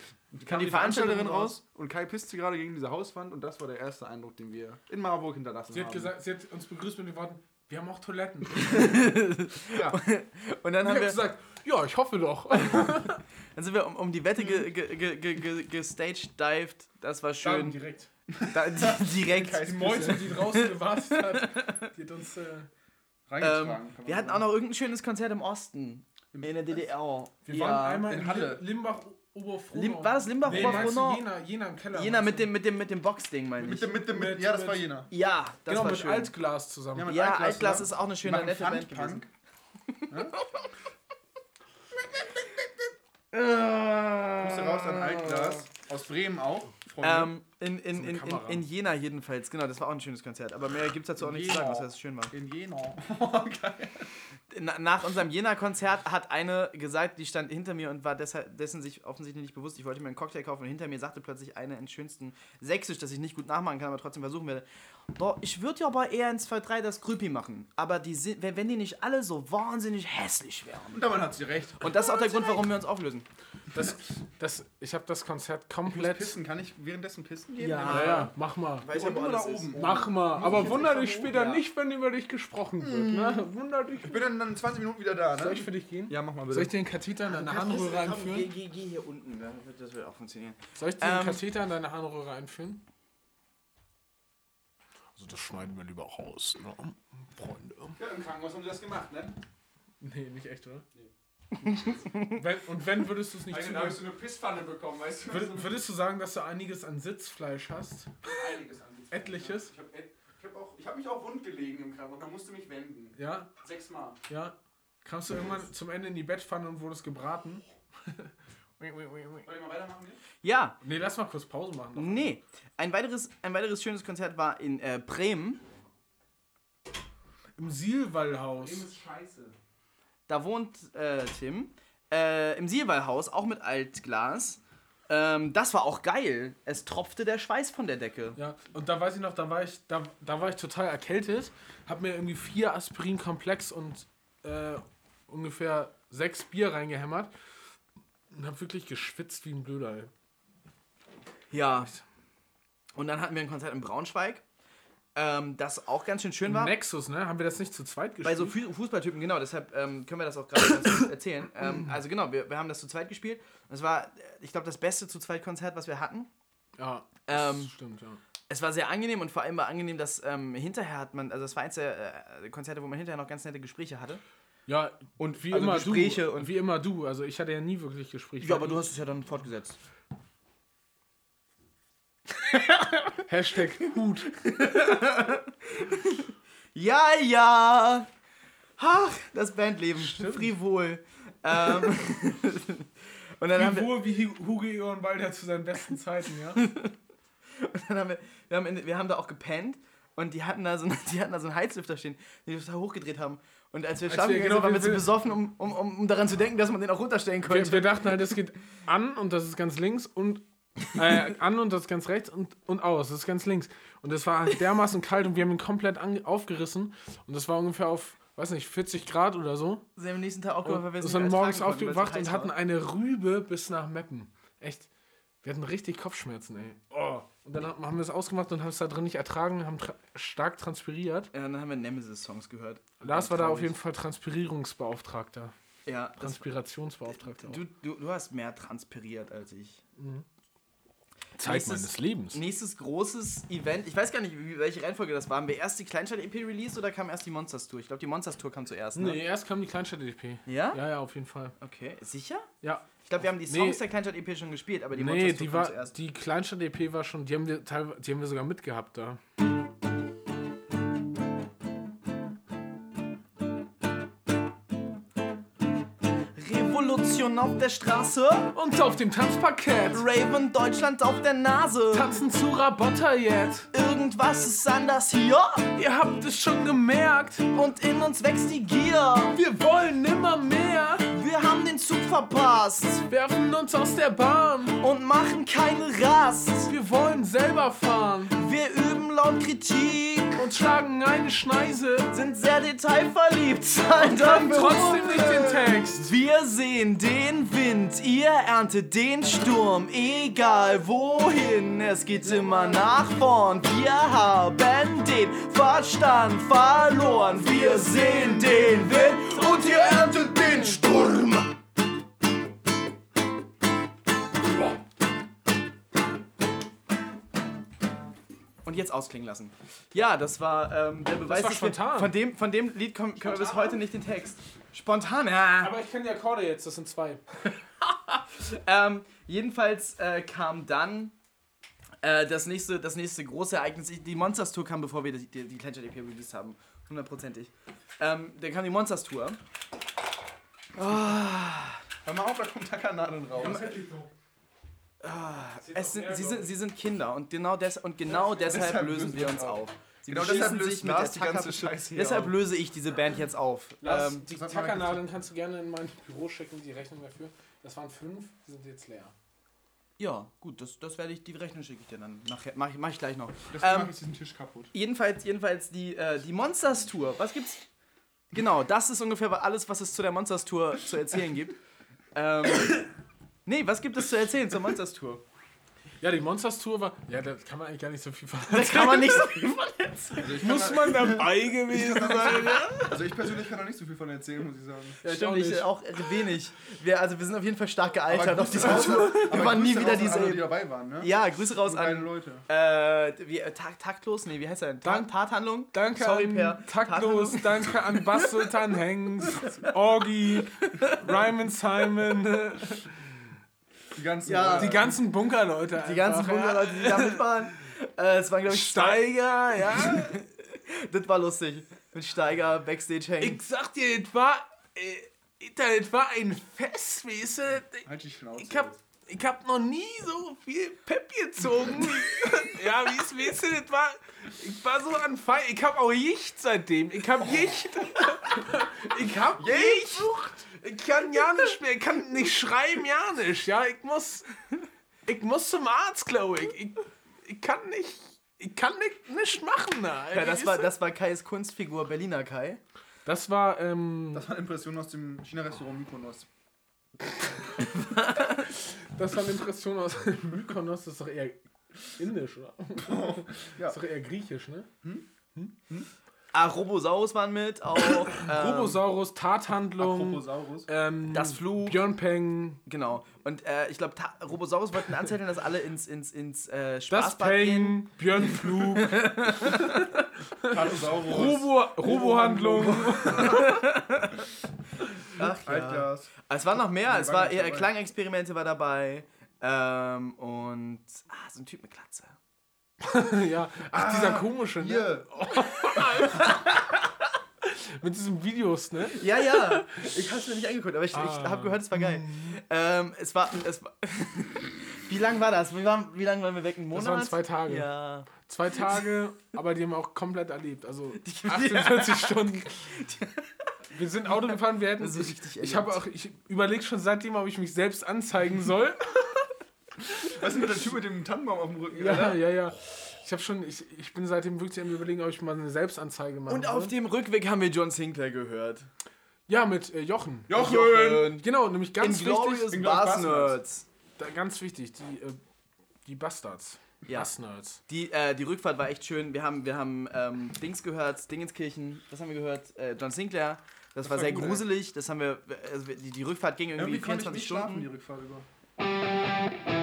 Kam die die Veranstalterin raus und Kai pisste gerade gegen diese Hauswand und das war der erste Eindruck, den wir in Marburg hinterlassen Sie hat, haben. gesagt, sie hat uns begrüßt mit den Worten, wir haben auch Toiletten. ja. Und dann haben habe wir, gesagt, ja, ich hoffe doch. dann sind wir um, um die Wette ge, ge, ge, ge, ge, gestagedived. Das war Dann schön. direkt. Da, di- direkt. Die Meute, die draußen gewartet hat, die hat uns... Äh, reingetragen. Ähm, kann man wir hatten auch noch irgendein schönes Konzert im Osten. In der DDR. wir ja. waren einmal in in, Halle. Lim Limbach Oberfrohnau. Lim, war das Limbach nee, oder meinst du Frohnau? Jena, Jena im Keller. Jena mit dem, mit dem, mit dem Boxding, meine Mit ich. dem, mit dem, mit, Mit- ja, das war mit- jener. Ja, das Genau, war mit schön. Altglas zusammen. Ja, mit ja, Altglas, Altglas ist auch eine schöne, nette Band gewesen. Äh, Grüße raus an Altglas. Aus Bremen auch. Freunde. Ähm, in, in, in, in, in Jena jedenfalls, genau, das war auch ein schönes Konzert. Aber mehr gibt es dazu auch nicht zu sagen, Jena. dass das schön war. in Jena. Na, nach unserem Jena-Konzert hat eine gesagt, die stand hinter mir und war deshalb, dessen sich offensichtlich nicht bewusst. Ich wollte mir einen Cocktail kaufen und hinter mir sagte plötzlich eine in schönsten Sächsisch, das ich nicht gut nachmachen kann, aber trotzdem versuchen werde. Doch, ich würde ja bei eher in 2, 3 das Grüppi machen. Aber die sind, wenn die nicht alle so wahnsinnig hässlich wären. Und damit hat sie recht. Und das ist auch der Grund, warum wir uns auflösen. Das, das, ich habe das Konzert Ich muss komplett... pissen. Kann ich währenddessen pissen gehen? Ja. Ja, ja, mach mal. Weiß Unten oder oben? Mach mal. Aber wunder dich später ja. nicht, wenn über dich gesprochen wird. Ne? Wunder dich. Ich bin dann, dann in 20 Minuten wieder da, Soll ne? ich für dich gehen? Ja, mach mal Soll bitte. ich dir den Katheter in deine Harnröhre Geh, einführen? geh, geh hier unten, das wird auch funktionieren. Soll ich dir den Ähm, Katheter in deine Harnröhre einführen? Also das schneiden wir lieber raus, ne? Freunde. Ja, im Krankenhaus haben sie das gemacht, ne? Nee, nicht echt, oder? Wenn, und wenn würdest du es nicht zugeben? eine Pisspfanne bekommen, weißt Würdest, würdest du sagen, dass du einiges an Sitzfleisch hast? Einiges an Etliches? Ich habe ich hab mich auch wund gelegen im Krankenhaus. Man musste mich wenden. Ja, Sechsmal. ja. Kamst du irgendwann zum Ende in die Bettpfanne und wurdest gebraten? Soll ich mal weitermachen? Ja, nee, lass mal kurz Pause machen. doch. nee. Ein weiteres, ein weiteres schönes Konzert war in äh, Bremen. Im Sielwallhaus. ist scheiße. Da wohnt äh, Tim. Äh, Im Sielwallhaus, auch mit Altglas. Ähm, das war auch geil. Es tropfte der Schweiß von der Decke. Ja, und da weiß ich noch, da war ich, da, da war ich total erkältet, hab mir irgendwie vier Aspirin-Komplex und äh, ungefähr sechs Bier reingehämmert und hab wirklich geschwitzt wie ein Blöder, ey. Ja. Und dann hatten wir ein Konzert in Braunschweig, ähm, das auch ganz schön schön war. Nexus, ne? Haben wir das nicht zu zweit gespielt? Bei so Fu- Fußballtypen, genau, deshalb ähm, können wir das auch gerade erzählen. Ähm, also genau, wir, wir haben das zu zweit gespielt. Es war, äh, ich glaube, das beste zu zweit Konzert, was wir hatten. ja, das Ähm, stimmt, ja. Es war sehr angenehm und vor allem war angenehm, dass ähm, hinterher hat man, also es war eins der äh, Konzerte, wo man hinterher noch ganz nette Gespräche hatte. Ja, und wie also immer Gespräche du. und- wie immer du. Also ich hatte ja nie wirklich Gespräche. Ja, aber du hast es ja dann fortgesetzt. Hashtag Hut. Ja, ja. Ach, das Bandleben. Frivol. Ähm, und dann haben wir, Wie Hugo Egon Balder zu seinen besten Zeiten, ja? dann haben wir, wir, haben in, wir haben da auch gepennt und die hatten da so, die hatten da so einen Heizlüfter stehen, den die total hochgedreht haben. Und als wir schlafen wir- gegangen genau, sind, waren wir- wir zu wir- besoffen, um, um, um, daran zu denken, dass man den auch runterstellen Wir, könnte. wir dachten halt, es geht an und das ist ganz links und äh, an und das ist ganz rechts und, und aus, das ist ganz links. Und es war dermaßen kalt und wir haben ihn komplett ange- aufgerissen und das war ungefähr auf, weiß nicht, 40 Grad oder so. sind am nächsten Tag aufgewacht, weil wir sind morgens aufgewacht und hatten eine Rübe bis nach Meppen. Echt. Wir hatten richtig Kopfschmerzen, ey. Oh. Und dann haben wir es ausgemacht und haben es da drin nicht ertragen, haben tra stark transpiriert. Ja, dann haben wir Nemesis-Songs gehört. Lars war da auf jeden Fall Transpirierungsbeauftragter. Ja, Transpirationsbeauftragter. du, du, du hast mehr transpiriert als ich. Zeit nächstes- meines Lebens. Nächstes großes Event, ich weiß gar nicht, welche Reihenfolge das war. Haben wir erst die Kleinstadt-EP released oder kam erst die Monsters Tour? Ich glaube, die Monsters Tour kam zuerst. Ne? Nee, erst kam die Kleinstadt-EP. Ja? Ja, ja, auf jeden Fall. Okay, sicher? Ja. Ich glaube, wir haben die Nee. Songs der Kleinstadt-EP schon gespielt, aber die nee, Monsters die, Tour kam war, zuerst. die Kleinstadt-EP war schon, die haben, wir die haben wir sogar mitgehabt da. Revolution auf der Straße, Und auf dem Tanzparkett Raven Deutschland auf der Nase. tanzen zu Rabotta-Jet. Irgendwas ist anders hier Ihr habt es schon gemerkt, und in uns wächst die Gier. wir wollen immer mehr. Wir haben den Zug verpasst Werfen uns aus der Bahn. und machen keine Rast. Wir wollen selber fahren Wir üben laut Kritik, und schlagen eine Schneise. sind sehr detailverliebt, zahlen dafür trotzdem nicht den Text. Wir sehen den Wind, ihr erntet den Sturm, egal wohin, es geht immer nach vorn. Wir haben den Verstand verloren, wir sehen den Wind und ihr erntet den Sturm. Und jetzt ausklingen lassen. Ja, das war ähm, der Beweis. war dass wir- spontan. Von dem, von dem Lied können, können wir bis heute nicht den Text. Spontan, ja. Aber ich kenne die Akkorde jetzt, das sind zwei. Ähm, jedenfalls äh, kam dann äh, das, nächste, das nächste große Ereignis. Die Monsters Tour kam, bevor wir die, die, die Kleinstadt EP released haben. Hundertprozentig. Ähm, dann kam die Monsters Tour. Hör mal auf, da kommt Tackernadeln raus. Es sind, sie, sind, sie sind Kinder und genau, des, und genau deshalb, Deshalb lösen wir uns uns auf. Sie Genau deshalb löst sich mit der die ganze Scheiße hier Deshalb auf. löse ich diese Band jetzt auf. Lars, Ähm, die Tackernadeln kannst du gerne in mein Büro schicken, die Rechnung dafür. Das waren fünf, die sind jetzt leer. Ja, gut, das, das werde ich, die Rechnung schicke ich dir dann nachher. Mach, ich- mach ich gleich noch. Deswegen Ähm, mache ich diesen Tisch kaputt. Jedenfalls, jedenfalls die, äh, die Monsters Tour. Was gibt's? Genau, das ist ungefähr alles, was es zu der Monsters Tour zu erzählen gibt. Ähm, nee, was gibt es zu erzählen zur Monsters Tour? Ja, die Monsters Tour war. Ja, da kann man eigentlich gar nicht so viel von Da kann man nicht so viel von erzählen. Also Muss man dabei gewesen sein? Also ich persönlich kann da nicht so viel von erzählen, muss ich sagen. Ja, ich Stimmt, auch ich nicht. auch wenig. Wir, also wir sind auf jeden Fall stark gealtert Aber auf dieser Tour. Wir aber waren nie wieder alle, die dieselben. dabei waren, ne? Ja, Grüße raus an Leute. äh, wie, äh, Takt, taktlos? Nee, wie heißt er denn? Dank- Tathandlung? Danke Sorry, an Per. Taktlos, danke an Bassultan Hengst, Orgi, Ryman Simon, Die ganzen Ja. Leute. die ganzen Bunkerleute. Die ganzen. Bunkerleute, die da mitfahren. Äh, es waren, glaube ich, zwei, Steiger, ja. Das war lustig. Mit Steiger Backstage hängen. Ich sag dir, das war, äh, das war ein Fest, weißt du? Halt die Schnauze. Ich hab, ich hab noch nie so viel Pep gezogen. ja, wie es weißt du, das war, ich war so an Feier. Ich hab auch Jicht seitdem. Ich hab Jicht. ich hab Jicht. Ich kann ja nicht mehr, ich kann nicht schreiben, ja nicht. Ja, ich muss, ich muss zum Arzt, glaube ich. ich. Ich kann nicht, ich kann nicht, nicht machen. Da. Ja, das war, das war Kais Kunstfigur Berliner Kai. das war, ähm, Das waren Impressionen aus dem China-Restaurant Mykonos. Das war eine Impression aus Mykonos, das ist doch eher indisch, oder? Ja. Das ist doch eher griechisch, ne? Ah, Robosaurus waren mit, auch. Ähm, Robosaurus, Tathandlung, ähm, Das Flug. Björn Peng, Genau. Und äh, ich glaube, Robosaurus wollten anzetteln, dass alle ins, ins, ins äh, das Spaßbad gehen. Peng, Björn Flug, Tatosaurus. Robo, Robohandlung. Ach ja. Altglas. Es war noch mehr. Nee, es war eher. Klangexperimente war dabei. Ähm, und ah, so ein Typ mit Glatze. ja, ach, dieser komische, ne? Hier. Mit diesen Videos, ne? Ja, ja. Ich habe es mir nicht angeguckt, aber ich, ich Ah. habe gehört, es war geil. Ähm, es war, es war Wie lang war das? Wie, war, wie lange waren wir weg? Ein Monat? Das waren zwei Tage. Ja. Zwei Tage, aber die haben wir auch komplett erlebt. Also 48 Stunden. Wir sind Auto gefahren, wir hätten. Das ist Ich, richtig ich habe auch, ich überlege schon seitdem, ob ich mich selbst anzeigen soll. Was ist denn der Typ mit dem Tannenbaum auf dem Rücken? Ja, Alter? ja, ja. Ich habe schon, ich, ich bin seitdem wirklich am überlegen, ob ich mal eine Selbstanzeige mache. Und auf dem Rückweg haben wir John Sinclair gehört. Ja, mit äh, Jochen. Jochen! Genau, nämlich ganz Inglorious wichtig. Inglourious Bass Basterds. Nerds. Da, ganz wichtig, die, äh, die Bastards. Ja. Bassnerds. Die, äh, die Rückfahrt war echt schön. Wir haben, wir haben ähm, Dings gehört, Dingenskirchen. Was haben wir gehört? Äh, John Sinclair. Das, war war sehr gut, gruselig. Das haben wir, also die, die Rückfahrt ging irgendwie, Irgendwie konnte ich 24 nicht schlafen, die Stunden. Rückfahrt über.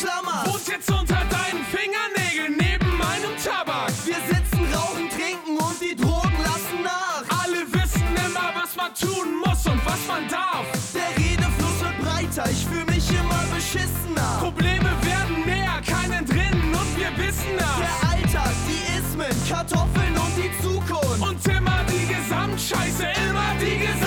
Umklammerst. Wohnt jetzt unter deinen Fingernägeln neben meinem Tabak. Wir sitzen, rauchen, trinken und die Drogen lassen nach. Alle wissen immer, was man tun muss und was man darf. Der Redefluss wird breiter, ich fühl mich immer beschissener. Probleme werden mehr, keinen drinnen und wir wissen das. Der Alltag, die Ismen, Kartoffeln und die Zukunft. Und immer die Gesamtscheiße, immer die Gesamtscheiße.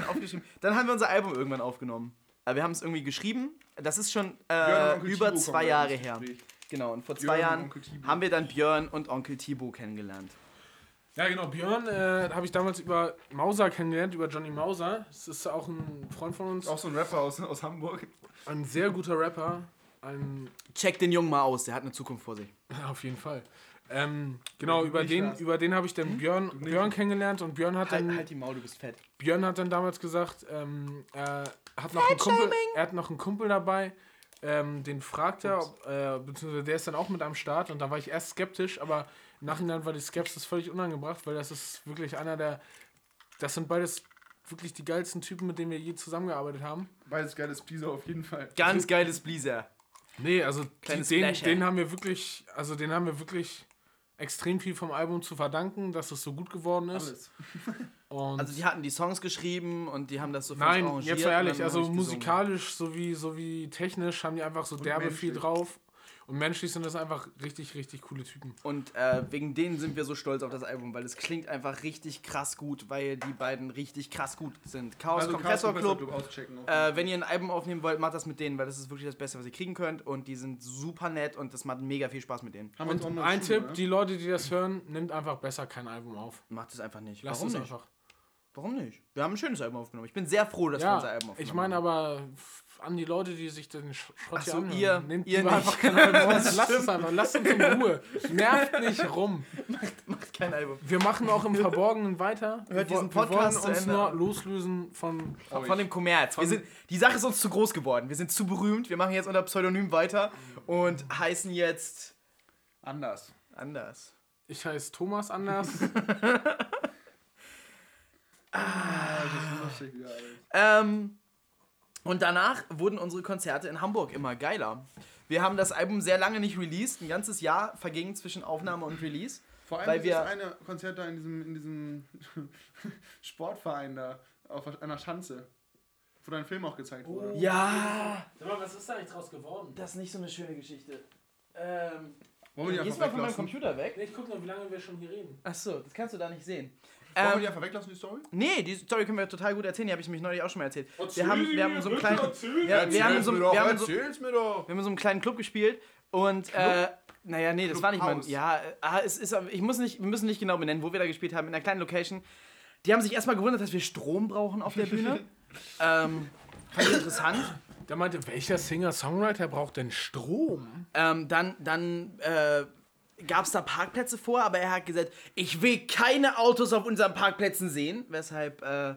Dann aufgeschrieben. Dann haben wir unser Album irgendwann aufgenommen. Äh, wir haben es irgendwie geschrieben. Das ist schon äh, über Thibaut zwei Jahre her. Genau, und vor Björn zwei Jahren haben wir dann Björn und Onkel Thibaut kennengelernt. Ja, genau. Björn äh, habe ich damals über Mauser kennengelernt, über Johnny Mauser. Das ist auch ein Freund von uns. Auch so ein Rapper aus, aus Hamburg. Ein sehr guter Rapper. Ein, Check den Jungen mal aus, der hat eine Zukunft vor sich. auf jeden Fall. Ähm, genau, über den, über den habe ich dann Björn, Björn kennengelernt und Björn hat Halt, dann, halt die Maul, du bist fett. Björn hat dann damals gesagt, ähm, er, hat noch einen Kumpel, er hat noch einen Kumpel dabei, ähm, den fragt er, ob, äh, beziehungsweise der ist dann auch mit am Start und da war ich erst skeptisch, aber im Nachhinein war die Skepsis völlig unangebracht, weil das ist wirklich einer der, das sind beides wirklich die geilsten Typen, mit denen wir je zusammengearbeitet haben. Beides geiles Pleaser auf jeden Fall. Ganz geiles Blizzard. Nee, also die, den, den haben wir wirklich, also den haben wir wirklich extrem viel vom Album zu verdanken, dass es so gut geworden ist. Alles. Und Also die hatten die Songs geschrieben und die haben das so uns Nein, jetzt mal und ehrlich, also gesungen. musikalisch sowie, sowie technisch haben die einfach so derbe viel menschlich. drauf. Und menschlich sind das einfach richtig, richtig coole Typen. Und äh, wegen denen sind wir so stolz auf das Album, weil es klingt einfach richtig krass gut, weil die beiden richtig krass gut sind. Chaos Also Kompressor Chaos Club. Äh, wenn ihr ein Album aufnehmen wollt, macht das mit denen, weil das ist wirklich das Beste, was ihr kriegen könnt. Und die sind super nett und das macht mega viel Spaß mit denen. Haben Und ein Tipp, ne? die Leute, die das hören, nimmt einfach besser kein Album auf. Macht es einfach nicht. Lasst Warum es nicht? einfach. Warum nicht? Wir haben ein schönes Album aufgenommen. Ich bin sehr froh, dass wir unser Ja, Album aufgenommen ich meine haben. aber an die Leute, die sich den Sch- Schrott so, anhören. ihr- nehmt ihr nicht. einfach kein Album auf. Lasst es einfach, lasst uns in Ruhe. Nervt nicht rum. Macht kein Album. Wir machen auch im Verborgenen weiter. Hört wir, diesen wir wollen Podcast uns nur loslösen von Von dem Kommerz. Wir sind, die Sache ist uns zu groß geworden. Wir sind zu berühmt. Wir machen jetzt unter Pseudonym weiter und heißen jetzt Anders. anders. Ich heiße Thomas Anders. Ah, das ist lustig, Alter. Ähm, und danach wurden unsere Konzerte in Hamburg immer geiler. Wir haben das Album sehr lange nicht released. Ein ganzes Jahr verging zwischen Aufnahme und Release. Vor allem Weil wir- das eine Konzert da in diesem, in diesem Sportverein da auf einer Schanze, wo dein Film auch gezeigt wurde. Ja, Sag mal, was ist da eigentlich draus geworden? das ist nicht so eine schöne Geschichte. Ähm, Wollen wir die gehst einfach mal von meinem? Computer weg? Ich guck nur, wie lange wir schon hier reden. Achso, das kannst du da nicht sehen. Wollen wir Ähm, die einfach weglassen, die Story? nee, die Story können wir total gut erzählen. Die habe ich nämlich neulich auch schon mal erzählt. Erzähl Wir haben, wir haben so einen kleinen, ja, wir haben so, wir haben so, mir doch! wir haben so einem kleinen Club gespielt und äh, naja, nee, das war nicht mein. Clubhaus. Ja, äh, es ist, ich muss nicht, wir müssen nicht genau benennen, wo wir da gespielt haben, in einer kleinen Location. Die haben sich erstmal gewundert, dass wir Strom brauchen auf der Bühne. ähm, fand ich interessant. Der meinte, welcher Singer-Songwriter braucht denn Strom? Ähm, dann dann äh, gab es da Parkplätze vor, aber er hat gesagt, ich will keine Autos auf unseren Parkplätzen sehen, weshalb äh,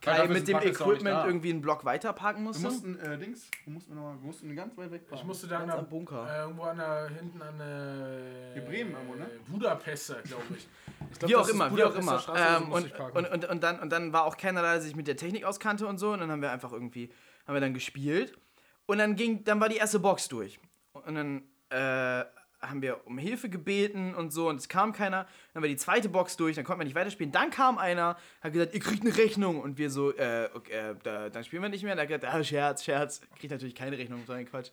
Kai mit dem Equipment irgendwie einen Block weiter parken Wir musste. mussten, äh, Dings, wir mussten, noch wir mussten ganz weit weg fahren. Ich musste da an Ganz der, am Bunker. Äh, irgendwo an der, hinten an der... Hier Bremen irgendwo, ne? Budapester, glaube ich. ich glaub, Wie auch das ist immer, wie auch immer. Ähm, und, parken. und, und, und, dann, und dann war auch keiner da, der sich mit der Technik auskannte und so. Und dann haben wir einfach irgendwie, haben wir dann gespielt. Und dann ging, dann war die erste Box durch. Und dann äh, haben wir um Hilfe gebeten und so und es kam keiner. Dann war die zweite Box durch, dann konnten wir nicht weiterspielen. Dann kam einer, hat gesagt, ihr kriegt eine Rechnung. Und wir so, äh, okay, äh, da, dann spielen wir nicht mehr. Da hat er gesagt, ah, Scherz, Scherz. Kriegt natürlich keine Rechnung, so ein Quatsch.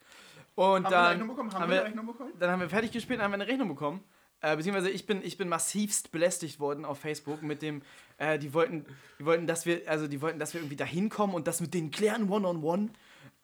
Und Haben wir eine dann, Rechnung bekommen? Haben, haben wir wir- eine Rechnung bekommen? dann haben wir fertig gespielt und haben eine Rechnung bekommen. Äh, beziehungsweise ich bin, ich bin massivst belästigt worden auf Facebook mit dem, äh, die wollten, die wollten, dass wir, also die wollten, dass wir irgendwie da hinkommen und das mit denen klären, one on one.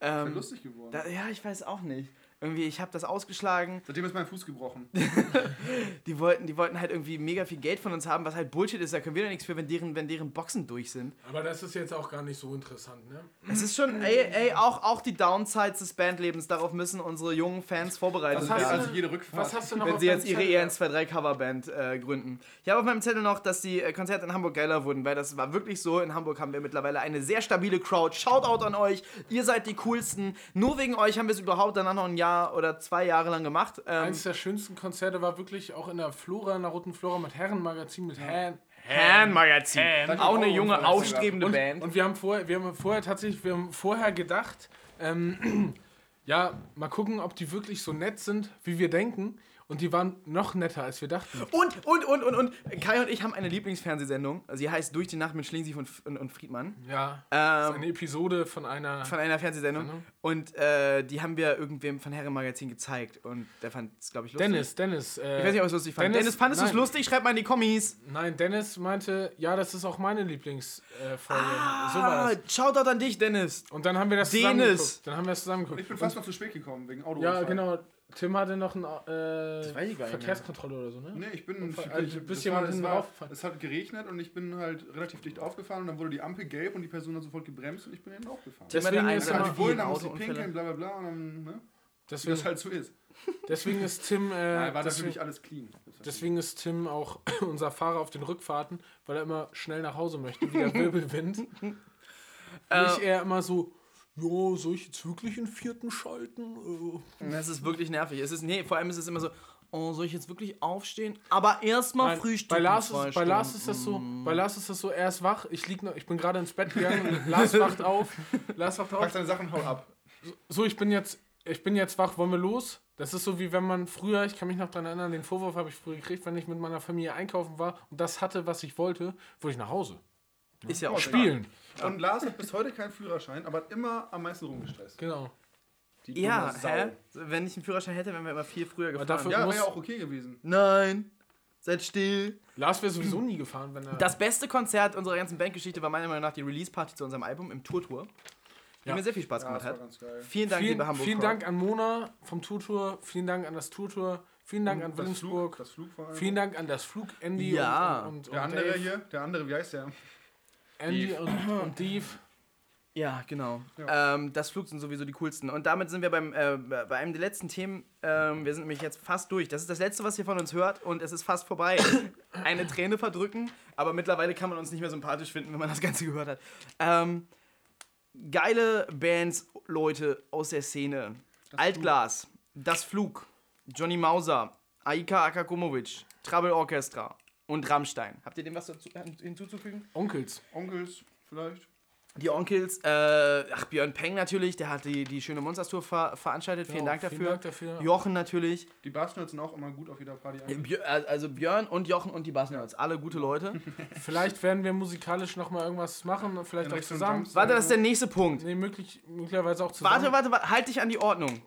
Ähm, lustig geworden. da, ja, ich weiß auch nicht. Irgendwie, ich habe das ausgeschlagen. Seitdem ist mein Fuß gebrochen. Die wollten, die wollten halt irgendwie mega viel Geld von uns haben, was halt Bullshit ist. Da können wir doch nichts für, wenn deren, wenn deren Boxen durch sind. Aber das ist jetzt auch gar nicht so interessant, ne? Es ist schon, ey, ey, auch, auch die Downsides des Bandlebens, darauf müssen unsere jungen Fans vorbereitet Was hast werden. du- Also jede Rückfahrt. Was hast du noch wenn sie jetzt ihre Zettel? EN23 Coverband äh, gründen. Ich habe auf meinem Zettel noch, dass die äh, Konzerte in Hamburg geiler wurden, weil das war wirklich so. In Hamburg haben wir mittlerweile eine sehr stabile Crowd. Shoutout an euch. Ihr seid die coolsten. Nur wegen euch haben wir es überhaupt danach noch ein Jahr oder zwei Jahre lang gemacht. Ähm, Eines der schönsten Konzerte war wirklich auch in der Flora, in der Roten Flora mit Herrenmagazin mit Herren. Herrenmagazin. Danke, Auch eine junge, und- aufstrebende Und, Band. und wir haben vorher, wir haben vorher tatsächlich, wir haben vorher gedacht, ähm, ja, mal gucken, ob die wirklich so nett sind, wie wir denken. Und die waren noch netter, als wir dachten. Und, und, und, und, und, Kai und ich haben eine Lieblingsfernsehsendung. Sie heißt Durch die Nacht mit Schlingensief und, und, und Friedmann. Ja. das ist Ähm, eine Episode von einer. von einer Fernsehsendung. Sendung. Und äh, die haben wir irgendwem von Herren Magazin gezeigt. Und der fand es, glaube ich, lustig. Dennis, Dennis. Äh, Ich weiß nicht, ob es lustig fand. Dennis, Dennis- fandest du es lustig? Schreib mal in die Kommis. Nein, Dennis meinte, ja, das ist auch meine Lieblingsfolge. Äh, Folge. so Ah, war das. Shoutout an dich, Dennis. Und dann haben wir das Dennis. zusammengeguckt. Dann haben wir das Ich zusammengeguckt. bin fast noch zu spät gekommen, wegen Auto. Ja, genau. Tim hatte noch eine äh, Verkehrskontrolle oder so, ne? Nee, ich bin. Ich, also, bist es, jemand hinten hat geregnet und ich bin halt relativ dicht aufgefahren und dann wurde die Ampel gelb und die Person hat sofort gebremst und ich bin hinten aufgefahren. Tim Deswegen hatte ist er- Ich wollte, dann muss ich pinkeln, bla bla bla und dann, ne? Wie Deswegen, das halt so ist. deswegen ist Tim. Äh, Nein, war deswegen, natürlich alles clean. deswegen ist Tim auch unser Fahrer auf den Rückfahrten, weil er immer schnell nach Hause möchte, wie der Wirbelwind. Nicht er immer so, ja, soll ich jetzt wirklich den vierten schalten? Äh, Das ist wirklich nervig. Es ist, nee, vor allem ist es immer so, oh, soll ich jetzt wirklich aufstehen? Aber erstmal frühstücken. bei Lars, zwei ist, bei Lars ist das so, bei Lars ist das so, er ist wach, ich lieg noch, ich bin gerade ins Bett gegangen, Lars wacht auf, Lars wacht Pack auf. deine Sachen, hau ab. So, ich bin jetzt, ich bin jetzt wach, wollen wir los? Das ist so wie wenn man früher, ich kann mich noch daran erinnern, den Vorwurf habe ich früher gekriegt, wenn ich mit meiner Familie einkaufen war und das hatte, was ich wollte, wollte ich nach Hause. Ist ja auch Spielen. Und Lars hat bis heute keinen Führerschein, aber hat immer am meisten rumgestresst. Genau. Die Ja, hä? Wenn ich einen Führerschein hätte, wären wir immer viel früher gefahren. dafür- Ja, wäre ja auch okay gewesen. Nein. Seid still. Lars wäre sowieso nie gefahren, wenn er. Das beste Konzert unserer ganzen Bandgeschichte war meiner Meinung nach die Release-Party zu unserem Album im Tour-Tour. Die Ja. mir sehr viel Spaß Ja, gemacht hat. Vielen Dank, vielen, liebe Hamburg. vielen Dank an Mona vom Tour-Tour, vielen Dank an das Tour-Tour, vielen Dank an Das Flug, Wilhelmsburg, vielen Dank an das Flug Andy Ja. und, und, und, Der andere Dave. hier, der andere, wie heißt der? Andy Dave. und, und Dave. Ja, genau. Ja. Ähm, das Flug sind sowieso die coolsten. Und damit sind wir beim, äh, bei einem der letzten Themen. Ähm, wir sind nämlich jetzt fast durch. Das ist das Letzte, was ihr von uns hört und es ist fast vorbei. Eine Träne verdrücken, aber mittlerweile kann man uns nicht mehr sympathisch finden, wenn man das Ganze gehört hat. Ähm, geile Bands, Leute aus der Szene. Altglas, Das Flug, Johnny Mauser, Aika Akakumovic, Trouble Orchestra und Rammstein. Habt ihr dem was dazu, hinzuzufügen? Onkels. Onkels vielleicht? Die Onkels, äh, ach, Björn Peng natürlich, der hat die, die schöne Monsters-Tour ver veranstaltet. Vielen, Ja, Dank dafür. vielen Dank dafür. Jochen natürlich. Die Bassnerds sind auch immer gut auf jeder Party. Äh, Björ, also Björn und Jochen und die Bassnerds, alle gute Leute. Vielleicht werden wir musikalisch nochmal irgendwas machen, vielleicht In auch Richtung zusammen. Warte, das ist der nächste Punkt. Nee, möglich, möglicherweise auch zusammen. Warte, warte, warte, halt dich an die Ordnung.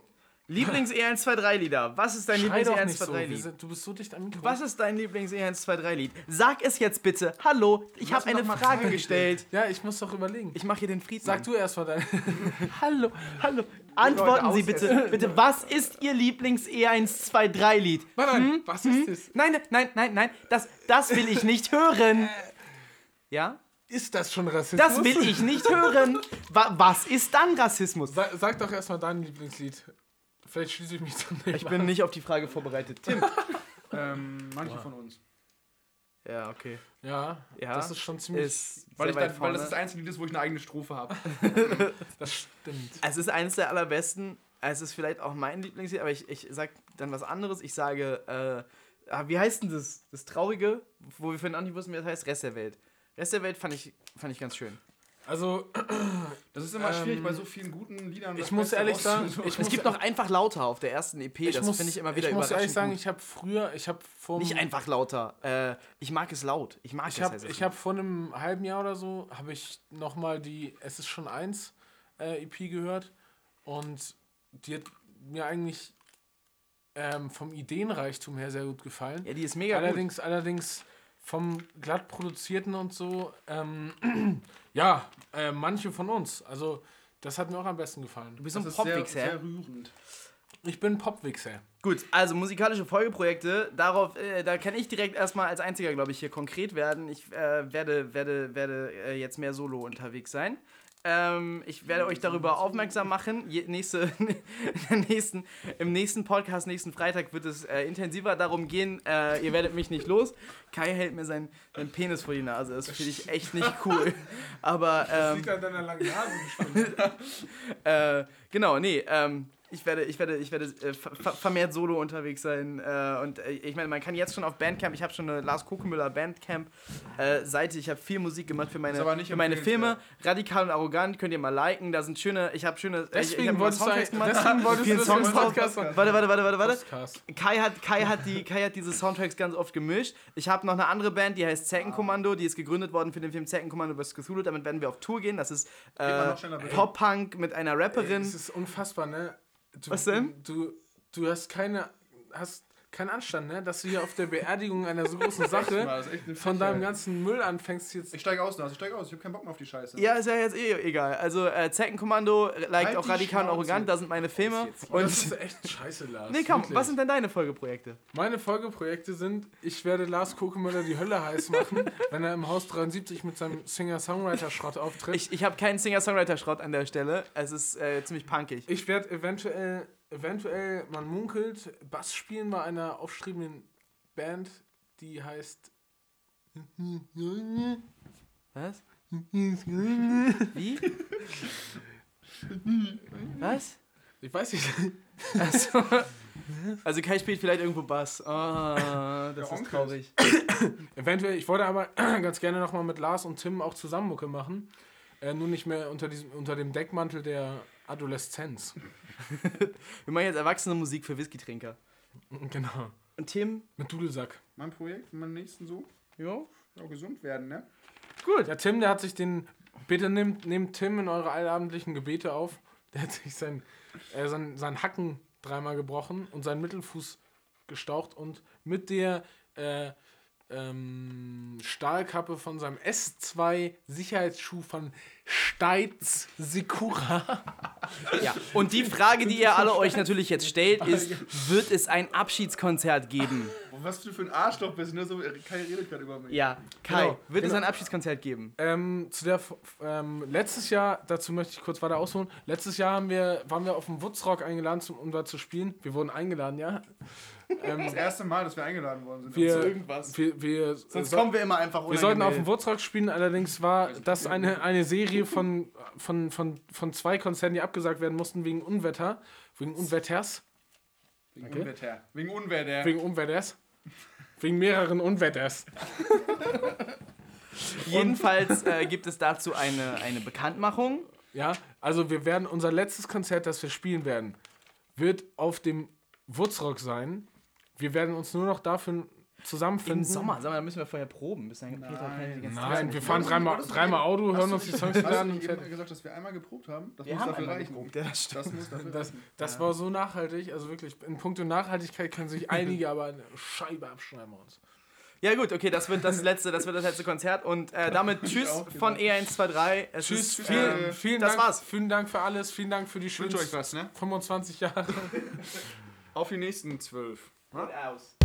Lieblings-E123-Lieder. Was ist dein Schrei doch nicht so. Wir Lieblings-E123-Lied? sind, du bist so dicht am Mikro. Was ist dein Lieblings-E123-Lied? Sag es jetzt bitte. Hallo, ich habe eine Frage Zeit. gestellt. Ja, ich muss doch überlegen. Ich mache hier den Frieden. Sag du erst mal dein. Hallo, hallo. Antworten Sie bitte, bitte, was ist Ihr Lieblings-E123-Lied? Nein, was ist das? Nein, nein, nein, nein, das, das will ich nicht hören. Ja? Ist das schon Rassismus? Das will ich nicht hören. Wa was ist dann Rassismus? Sag, sag doch erstmal dein Lieblingslied. Vielleicht schließe ich mich dann Ich bin nicht auf die Frage vorbereitet. Tim. Ähm, manche von uns. Ja, okay. Ja, Ja, das ist schon ziemlich. Ist Weil, sehr ich weit dann, weil das das einzige Lied ist, wo ich eine eigene Strophe habe. das stimmt. Es ist eines der allerbesten. Es ist vielleicht auch mein Lieblingslied, aber ich, ich sag dann was anderes. Ich sage, äh, ah, wie heißt denn das? Das Traurige, wo wir vorhin auch nicht wussten, wie das heißt, Rest der Welt. Rest der Welt fand ich, fand ich ganz schön. Also, Das ist immer Ähm, schwierig bei so vielen guten Liedern. ich muss Beste ehrlich sagen, Es muss, gibt noch einfach lauter auf der ersten EP. ich das muss, finde ich immer wieder ich muss ehrlich sagen, gut. ich habe früher, ich habe vor Nicht einfach lauter. Äh, ich mag es laut. Ich mag Ich es. habe heißt es. ich hab vor einem halben Jahr oder so, habe ich nochmal die Es ist schon eins äh, EP gehört und die hat mir eigentlich ähm, vom Ideenreichtum her sehr gut gefallen. ja, die ist mega gut. allerdings, allerdings vom glatt produzierten und so, ähm, ja, äh, manche von uns. Also, das hat mir auch am besten gefallen. Du bist Das ein ist sehr, Popwichser. sehr rührend. Ich bin Popwichser. Gut, also musikalische Folgeprojekte, darauf, äh, da kann ich direkt erstmal als einziger, glaube ich, hier konkret werden. Ich äh, werde, werde, werde äh, jetzt mehr solo unterwegs sein. Ähm, ich werde euch darüber aufmerksam machen. Je, nächste, nächsten, Im nächsten Podcast, nächsten Freitag, wird es äh, intensiver darum gehen. Äh, ihr werdet mich nicht los. Kai hält mir seinen, seinen Penis vor die Nase. Das finde ich echt nicht cool. Aber ähm, an deiner langen Nase äh, genau, nee, ähm, ich werde, ich werde, ich werde äh, ver ver- vermehrt solo unterwegs sein. Äh, und äh, ich meine, man kann jetzt schon auf Bandcamp, ich habe schon eine Lars Kokemüller Bandcamp-Seite, ich habe viel Musik gemacht für meine, für meine Filme. Radikal und arrogant, könnt ihr mal liken. Da sind schöne, ich habe schöne. ich- ich Deswegen hab mal wolltest du Soundtracks ein- gemacht. deswegen wolltest du das Songs drauf. Warte, warte, warte, warte, warte. Kai hat, Kai, hat die, Kai hat diese Soundtracks ganz oft gemischt. Ich habe noch eine andere Band, die heißt Zeckenkommando. Die ist gegründet worden für den Film Zeckenkommando vs. Cthulhu. Damit werden wir auf Tour gehen. Das ist äh? Pop-Punk mit einer Rapperin. Es ist unfassbar, ne? Du, Was denn? Du, du hast keine, hast keinen Anstand, ne? Dass du hier auf der Beerdigung einer so großen Sache eine von deinem ganzen Müll anfängst jetzt. Ich steige aus, Lars, ich steige aus. Ich habe keinen Bock mehr auf die Scheiße. Ja, ist ja jetzt eh egal. Also äh, Zeckenkommando, liked Halt auch radikal und arrogant. Da sind meine Filme. Und das ist echt scheiße, Lars. nee, komm, wirklich. was sind denn deine Folgeprojekte? Meine Folgeprojekte sind, ich werde Lars Kokemüller die Hölle heiß machen, wenn er im Haus 73 mit seinem Singer-Songwriter-Schrott auftritt. Ich, ich habe keinen Singer-Songwriter-Schrott an der Stelle. Es ist äh, ziemlich punkig. Ich werde eventuell, eventuell, man munkelt, Bass spielen bei einer aufstrebenden Band, die heißt. Was? Wie? Was? Ich weiß nicht. Also, also Kai spielt vielleicht irgendwo Bass. Ah, das ist traurig. Eventuell, ich wollte aber ganz gerne nochmal mit Lars und Tim auch zusammen Mucke machen. Äh, nur nicht mehr unter, diesem, unter dem Deckmantel der Adoleszenz. Wir machen jetzt erwachsene Musik für Whisky-Trinker. Genau. Und Tim? Mit Dudelsack. Mein Projekt, mein nächsten so. Ja. Ja, gesund werden, ne? Gut. Ja, Tim, der hat sich den. Bitte nehmt, nehmt Tim in eure allabendlichen Gebete auf. Der hat sich sein, äh, sein, sein Hacken dreimal gebrochen und seinen Mittelfuß gestaucht und mit der äh, ähm, Stahlkappe von seinem S2 Sicherheitsschuh von Steitz Sekura. ja. Und die Frage, die ihr alle euch natürlich jetzt stellt, ist: Wird es ein Abschiedskonzert geben? Was du für ein Arschloch bist, ne? So, Kai redet gerade über mich. Ja. Kai, Genau, wird es genau. ein Abschiedskonzert geben? Ähm, zu der, ähm, letztes Jahr, dazu möchte ich kurz weiter ausholen. Letztes Jahr haben wir, waren wir auf dem Wutzrock eingeladen, zum, um da zu spielen. Wir wurden eingeladen, ja. Das erste Mal, dass wir eingeladen worden sind. Wir, irgendwas. wir, wir, Sonst so- kommen wir immer einfach wir sollten auf dem unangemeldet. Wurzrock spielen, allerdings war das eine, eine Serie von, von, von, von zwei Konzerten, die abgesagt werden mussten wegen Unwetter. Wegen Unwetters. Wegen Unwetter. Wegen Unwetter. Wegen Unwetters. Wegen mehreren Unwetters. Jedenfalls äh, gibt es dazu eine, eine Bekanntmachung. Ja, also wir werden, unser letztes Konzert, das wir spielen werden, wird auf dem Wurzrock sein. Wir werden uns nur noch dafür zusammenfinden. Im Sommer. Sag mal, da müssen wir vorher proben. Bis dahin Peter kann ja die ganze Nein, Zeit wir fahren dreimal, dreimal Auto, hören uns die Songs wieder an. eben fertig. gesagt, dass wir einmal geprobt haben? Das Wir muss haben dafür reichen. geprobt, ja, das stimmt. Das muss dafür Das, reichen. das war so nachhaltig, also wirklich, in puncto Nachhaltigkeit können sich einige aber eine Scheibe abschneiden bei uns. Ja gut, okay, das wird das letzte, das wird das letzte Konzert und äh, damit tschüss von E E123. Es Tschüss, ist, vielen, ähm, vielen das Dank. war's. Vielen Dank für alles, vielen Dank für die Ich schönen wünsche euch was, ne? 25 Jahre. Auf die nächsten zwölf. aus.